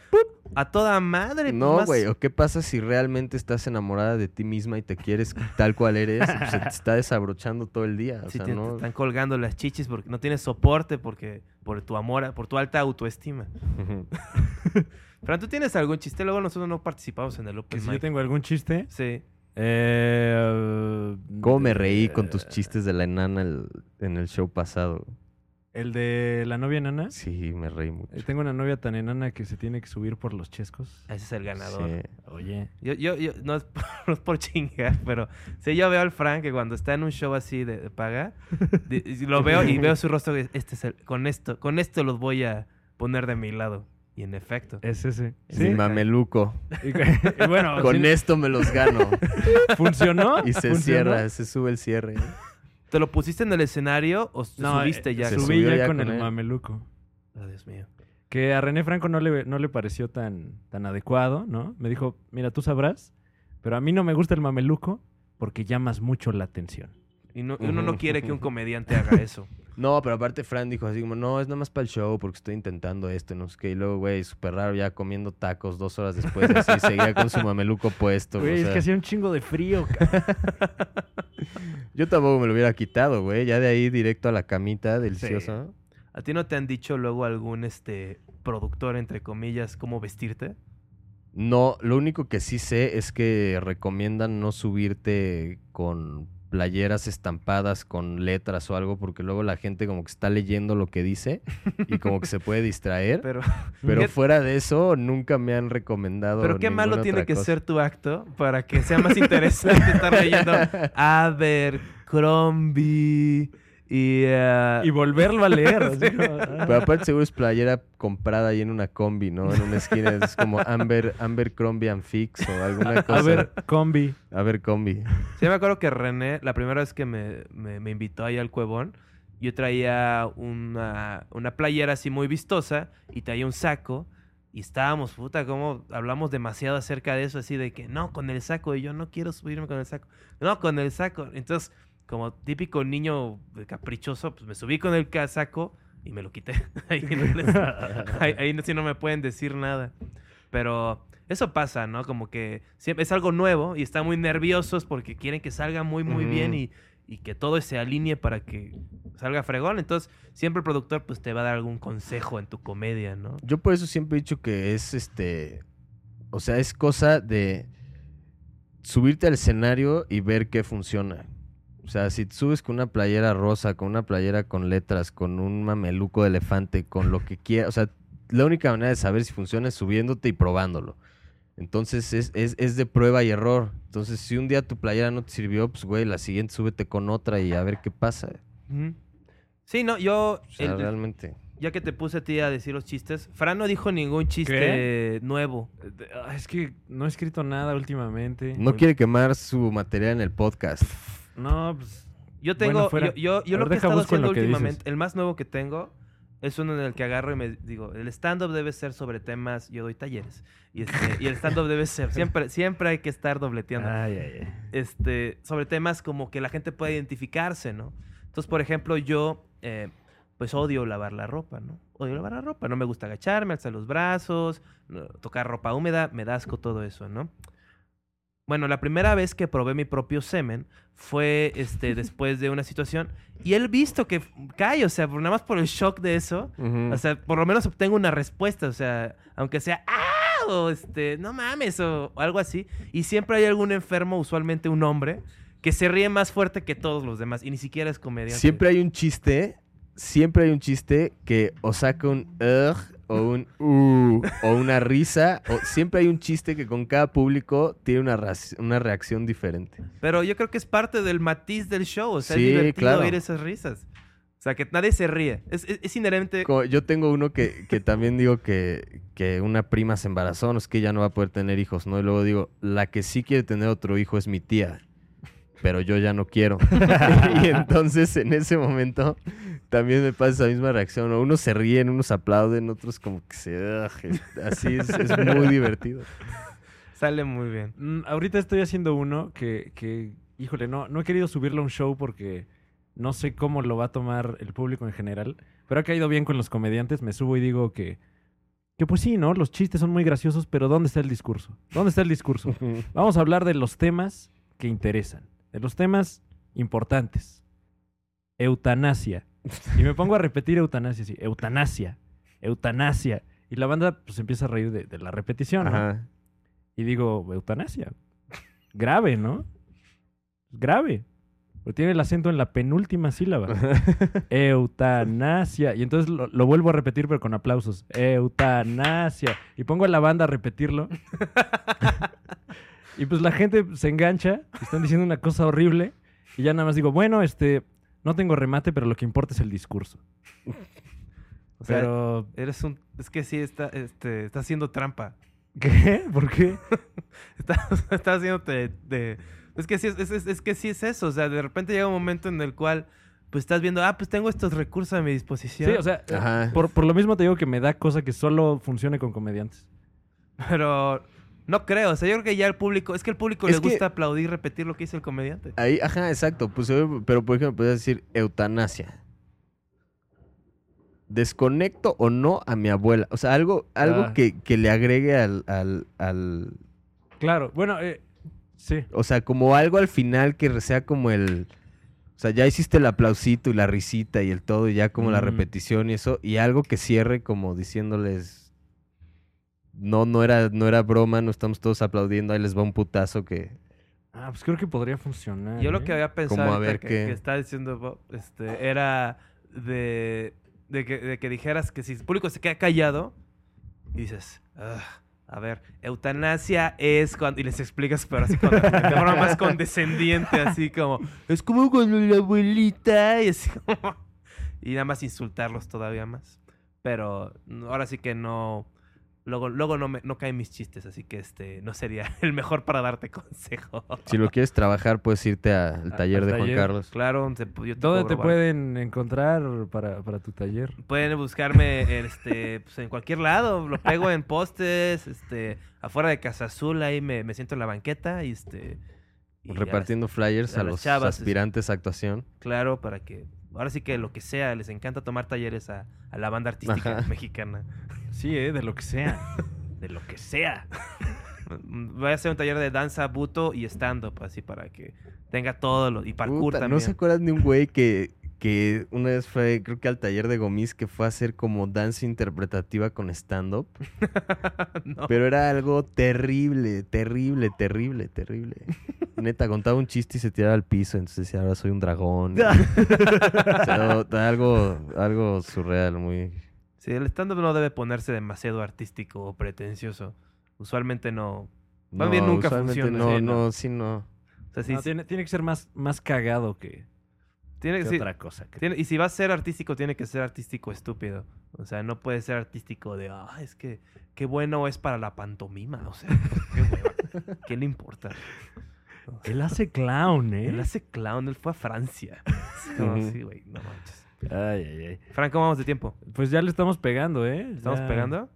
A toda madre. No, más- güey. ¿O qué pasa si realmente estás enamorada de ti misma y te quieres tal cual eres? y, pues, se te está desabrochando todo el día. O sea, te, te no... están colgando las chichis porque no tienes soporte porque por tu amor, por tu alta autoestima. Pero tú tienes algún chiste, luego nosotros no participamos en el Que Open si yo tengo algún chiste. Sí. Eh, ¿Cómo me reí con tus chistes de la enana el- en el show pasado? El de la novia enana. Sí, me reí mucho. Eh, Tengo una novia tan enana que se tiene que subir por los chescos. Ese es el ganador. Sí. Oye. Yo, yo, yo, no es, por, no es por chingar, pero sí, yo veo al Frank que cuando está en un show así de, de paga, lo veo y veo su rostro, este es el- con esto, con esto los voy a poner de mi lado. Y en efecto. Es ese. Mi mameluco. Y, y bueno, Con sí, esto me los gano. funcionó. Y se ¿Funcionó? cierra, se sube el cierre. ¿Te lo pusiste en el escenario o te No, subiste eh, ya? se subí ya ya con, con el él. mameluco. Oh, Dios mío. Que a René Franco no le, no le pareció tan, tan adecuado, ¿no? Me dijo, mira, tú sabrás, pero a mí no me gusta el mameluco porque llamas mucho la atención. Y no- uno no quiere que un comediante haga eso. No, pero aparte Fran dijo así como, no, es nada más para el show porque estoy intentando esto, no sé qué. Y luego, güey, súper raro ya comiendo tacos dos horas después, así seguía con su mameluco puesto. Güey, o es que hacía un chingo de frío. Yo tampoco me lo hubiera quitado, güey. Ya de ahí directo a la camita deliciosa. ¿A ti no te han dicho luego algún este productor, entre comillas, cómo vestirte? No, lo único que sí sé es que recomiendan no subirte con playeras estampadas con letras o algo porque luego la gente como que está leyendo lo que dice y como que se puede distraer. Pero, Pero ¿qué- fuera de eso, nunca me han recomendado. pero qué malo tiene que cosa. ser tu acto para que sea más interesante estar leyendo Abercrombie y... eh, y volverlo a leer. así como, ah. Pero aparte seguro es playera comprada ahí en una combi, ¿no? En una esquina es como Amber, Amber Crombie and Fix o alguna cosa. A ver, combi. A ver, combi. Sí, me acuerdo que René, la primera vez que me, me- me invitó ahí al cuevón, yo traía una, una playera así muy vistosa y traía un saco. Y estábamos, puta, como hablamos demasiado acerca de eso, así de que no, con el saco. Y yo no quiero subirme con el saco. No, con el saco. Entonces, como típico niño caprichoso, pues me subí con el casaco y me lo quité. ahí, no les- ahí, ahí no- sí no me pueden decir nada. Pero eso pasa, ¿no? Como que siempre es algo nuevo y están muy nerviosos porque quieren que salga muy, muy bien y, y que todo se alinee para que salga fregón. Entonces, siempre el productor pues te va a dar algún consejo en tu comedia, ¿no? Yo por eso siempre he dicho que es este. O sea, es cosa de subirte al escenario y ver qué funciona. O sea, si subes con una playera rosa, con una playera con letras, con un mameluco de elefante, con lo que quieras. O sea, la única manera de saber si funciona es subiéndote y probándolo. Entonces es, es, es de prueba y error. Entonces, si un día tu playera no te sirvió, pues güey, la siguiente súbete con otra y a ver qué pasa. Sí, no, yo, O sea, el- realmente. ya que te puse a ti a decir los chistes, Fran no dijo ningún chiste nuevo. Ah, Es que no he escrito nada últimamente. No quiere quemar su material en el podcast. No, pues. Yo tengo, Bueno, yo, yo, lo que he estado haciendo últimamente, dices. el más nuevo que tengo, es uno en el que agarro y me digo, el stand-up debe ser sobre temas, yo doy talleres, y, este, y el stand-up debe ser, siempre, siempre hay que estar dobleteando, Ay, ay, ay. este, sobre temas como que la gente pueda identificarse, ¿no? Entonces, por ejemplo, yo, eh, pues odio lavar la ropa, ¿no? Odio lavar la ropa, no me gusta agacharme, alzar los brazos, tocar ropa húmeda, me da asco todo eso, ¿no? Bueno, la primera vez que probé mi propio semen fue este, después de una situación y él visto que cae, o sea, por- nada más por el shock de eso, o sea, por lo menos obtengo una respuesta, o sea, aunque sea ¡ah! o este, no mames, o, o algo así. Y siempre hay algún enfermo, usualmente un hombre, que se ríe más fuerte que todos los demás y ni siquiera es comediante. Siempre hay un chiste, siempre hay un chiste que o saca un ugh o un uh o una risa, o siempre hay un chiste que con cada público tiene una, una reacción diferente. Pero yo creo que es parte del matiz del show, o sea, Sí, es divertido claro. oír esas risas. O sea, que nadie se ríe. Es, es, es inherente. Yo tengo uno que, que también digo que, que una prima se embarazó, no es que ya no va a poder tener hijos, ¿no? Y luego digo, la que sí quiere tener otro hijo es mi tía, pero yo ya no quiero. y entonces en ese momento también me pasa esa misma reacción, ¿no? Unos se ríen, unos aplauden, otros como que se... ugh, así es, es muy divertido. Sale muy bien. Mm, ahorita estoy haciendo uno que, que, híjole, no, no he querido subirlo a un show porque no sé cómo lo va a tomar el público en general, pero ha caído bien con los comediantes. Me subo y digo que que pues sí, ¿no? Los chistes son muy graciosos, pero ¿dónde está el discurso? ¿Dónde está el discurso? Vamos a hablar de los temas que interesan, de los temas importantes. Eutanasia. Y me pongo a repetir eutanasia, sí, eutanasia, eutanasia. Y la banda pues empieza a reír de, de la repetición, ¿no? Ajá. Y digo, eutanasia. Grave, ¿no? Grave. Pero tiene el acento en la penúltima sílaba. Eutanasia. Y entonces lo, lo vuelvo a repetir, pero con aplausos. Eutanasia. Y pongo a la banda a repetirlo. y pues la gente se engancha. Están diciendo una cosa horrible. Y ya nada más digo, bueno, este, no tengo remate, pero lo que importa es el discurso. O sea, Pero, eres un... Es que sí, está, este, está haciendo trampa. ¿qué? ¿Por qué? Está, está haciéndote de... Es que, sí, es, es- es que sí es eso. O sea, de repente llega un momento en el cual pues estás viendo, ah, pues tengo estos recursos a mi disposición. Sí, o sea, por, por lo mismo te digo que me da cosa que solo funcione con comediantes. Pero no creo. O sea, yo creo que ya el público... Es que al público Es le gusta aplaudir, repetir lo que dice el comediante. Ahí, ajá, exacto. Pues, pero por ejemplo, puedes decir eutanasia. Desconecto o no a mi abuela. O sea, algo, algo Ah. que, que le agregue al, al, al- Claro, bueno, eh, sí. O sea, como algo al final que sea como el. O sea, ya hiciste el aplausito y la risita y el todo, y ya como la Mm. repetición y eso. Y algo que cierre como diciéndoles. No, no era, no era broma, no estamos todos aplaudiendo, ahí les va un putazo que. Ah, pues creo que podría funcionar. Yo lo ¿eh? que había pensado a ver que, que está diciendo Bob, este, era de, de, que, de que dijeras que si el público se queda callado y dices, "Ugh, a ver, eutanasia es cuando... Y les explicas, pero así como de forma más condescendiente, así como, es como cuando la abuelita y así como... Y nada más insultarlos todavía más. Pero ahora sí que no... Luego, luego no, me, no caen mis chistes, así que este no sería el mejor para darte consejo. Si lo quieres trabajar, puedes irte al A- taller al de Juan. Carlos. Claro, te- yo te ¿Dónde te pueden encontrar para, para tu taller? Pueden buscarme en, este, pues, en cualquier lado. Lo pego en postes, este, afuera de Casa Azul, ahí me, me siento en la banqueta y este. y repartiendo flyers a los chavas, aspirantes a actuación. claro, para que. Ahora sí que lo que sea, les encanta tomar talleres a, a la banda artística Ajá. mexicana. Sí, ¿eh? De lo que sea. De lo que sea. Voy a hacer un taller de danza, buto y stand-up, así para que tenga todo lo. Y parkour Puta, también. ¿No se acuerdan de un güey que, que una vez fue, creo que al taller de Gomis, que fue a hacer como danza interpretativa con stand-up? No. Pero era algo terrible, terrible, terrible, terrible. Neta, contaba un chiste y se tiraba al piso, entonces decía, ahora soy un dragón. O sea, no, algo, algo surreal, muy... Sí, el stand-up no debe ponerse demasiado artístico o pretencioso. Usualmente no. Más bien nunca usualmente funciona, No, sí, no. no, sí, no. O sea, sí, No, tiene, tiene que ser más, más cagado que, tiene, que sí, otra cosa. tiene- y si va a ser artístico, tiene que ser artístico estúpido. O sea, no puede ser artístico de, ah, es que qué bueno es para la pantomima. O sea, qué hueva. ¿Qué le importa? O sea, Él hace clown, ¿eh? él hace clown, él fue a Francia. Ujú. sí, güey, no manches. Ay, ay, ay. Frank, ¿cómo vamos de tiempo? Pues ya le estamos pegando, ¿eh? ¿Estamos Ya. pegando?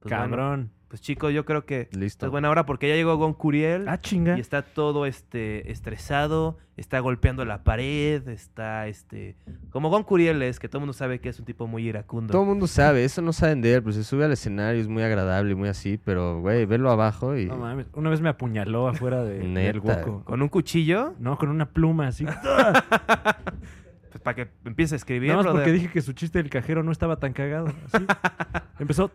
Pues bueno, Cabrón. Pues chicos, yo creo que Listo. es buena hora porque ya llegó Gon Curiel. Ah, chinga. Y está todo este estresado, está golpeando la pared, está este como Gon Curiel es, que todo el mundo sabe que es un tipo muy iracundo. Todo el mundo sabe, eso no saben de él, pues se sube al escenario, es muy agradable y muy así, pero, güey, verlo abajo y... No mames. Una vez me apuñaló afuera de, del Neta. hueco. Con un cuchillo, No, con una pluma así. para que empiece a escribir. Nada más porque dije que su chiste del cajero no estaba tan cagado. Empezó.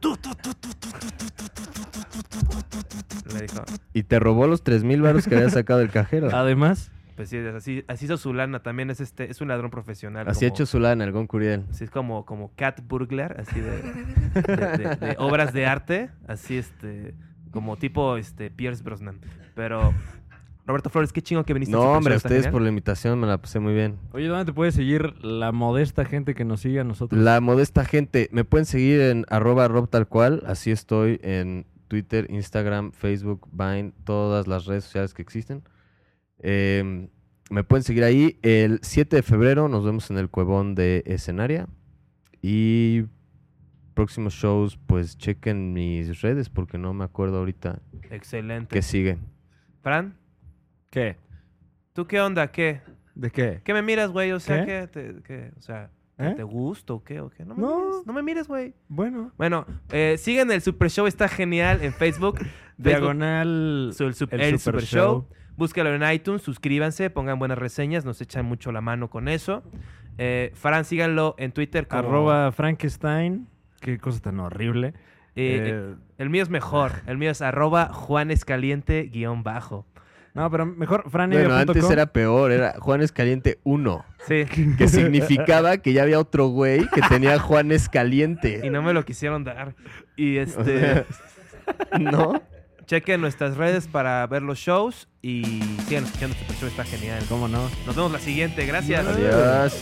Y te robó los 3 mil baros que había sacado el cajero. Además. Pues sí, así, así hizo Zulana, también es este, es un ladrón profesional. Así ha hecho Zulana, el Curiel. Así es como, como Cat Burglar, así de, de obras de arte, así este, como tipo este Pierce Brosnan. Pero Roberto Flores, qué chingo que viniste. No, hombre, está ustedes genial. por la invitación me la pasé muy bien. oye, ¿dónde te puede seguir la modesta gente que nos sigue a nosotros? La modesta gente, me pueden seguir en arroba rob tal cual, así estoy en Twitter, Instagram, Facebook, Vine, todas las redes sociales que existen. Eh, me pueden seguir ahí. El 7 de febrero nos vemos en el Cuevón de Escenaria. Y próximos shows, pues chequen mis redes porque no me acuerdo ahorita Excelente. qué sigue. Fran, ¿Qué? ¿tú qué onda? ¿Qué? ¿De qué? ¿Qué me miras, güey? O sea, ¿Qué? ¿qué? te- qué? O sea, ¿Eh? ¿Te gusto o qué? ¿O qué? No me No. mires, no me mires, güey. Bueno. Bueno, eh, sigan el Super Show, está genial en Facebook. Diagonal. el, sup- el el Super Super, Show. Show. Búscalo en iTunes, suscríbanse, pongan buenas reseñas, nos echan mucho la mano con eso. Eh, Fran, síganlo en Twitter como... Arroba Frankenstein. Qué cosa tan horrible. eh, Eh, el mío es mejor, el mío es arroba juanescaliente guion bajo. No, pero mejor Bueno, franevia.com. antes era peor, era Juanes Caliente 1, Sí, que significaba que ya había otro güey que tenía Juanes y Caliente. no me lo quisieron dar. Y este... ¿No? Chequen nuestras redes para ver los shows y sigan escuchando Super Show, está genial. ¿Cómo no? Nos vemos la siguiente, gracias. Adiós.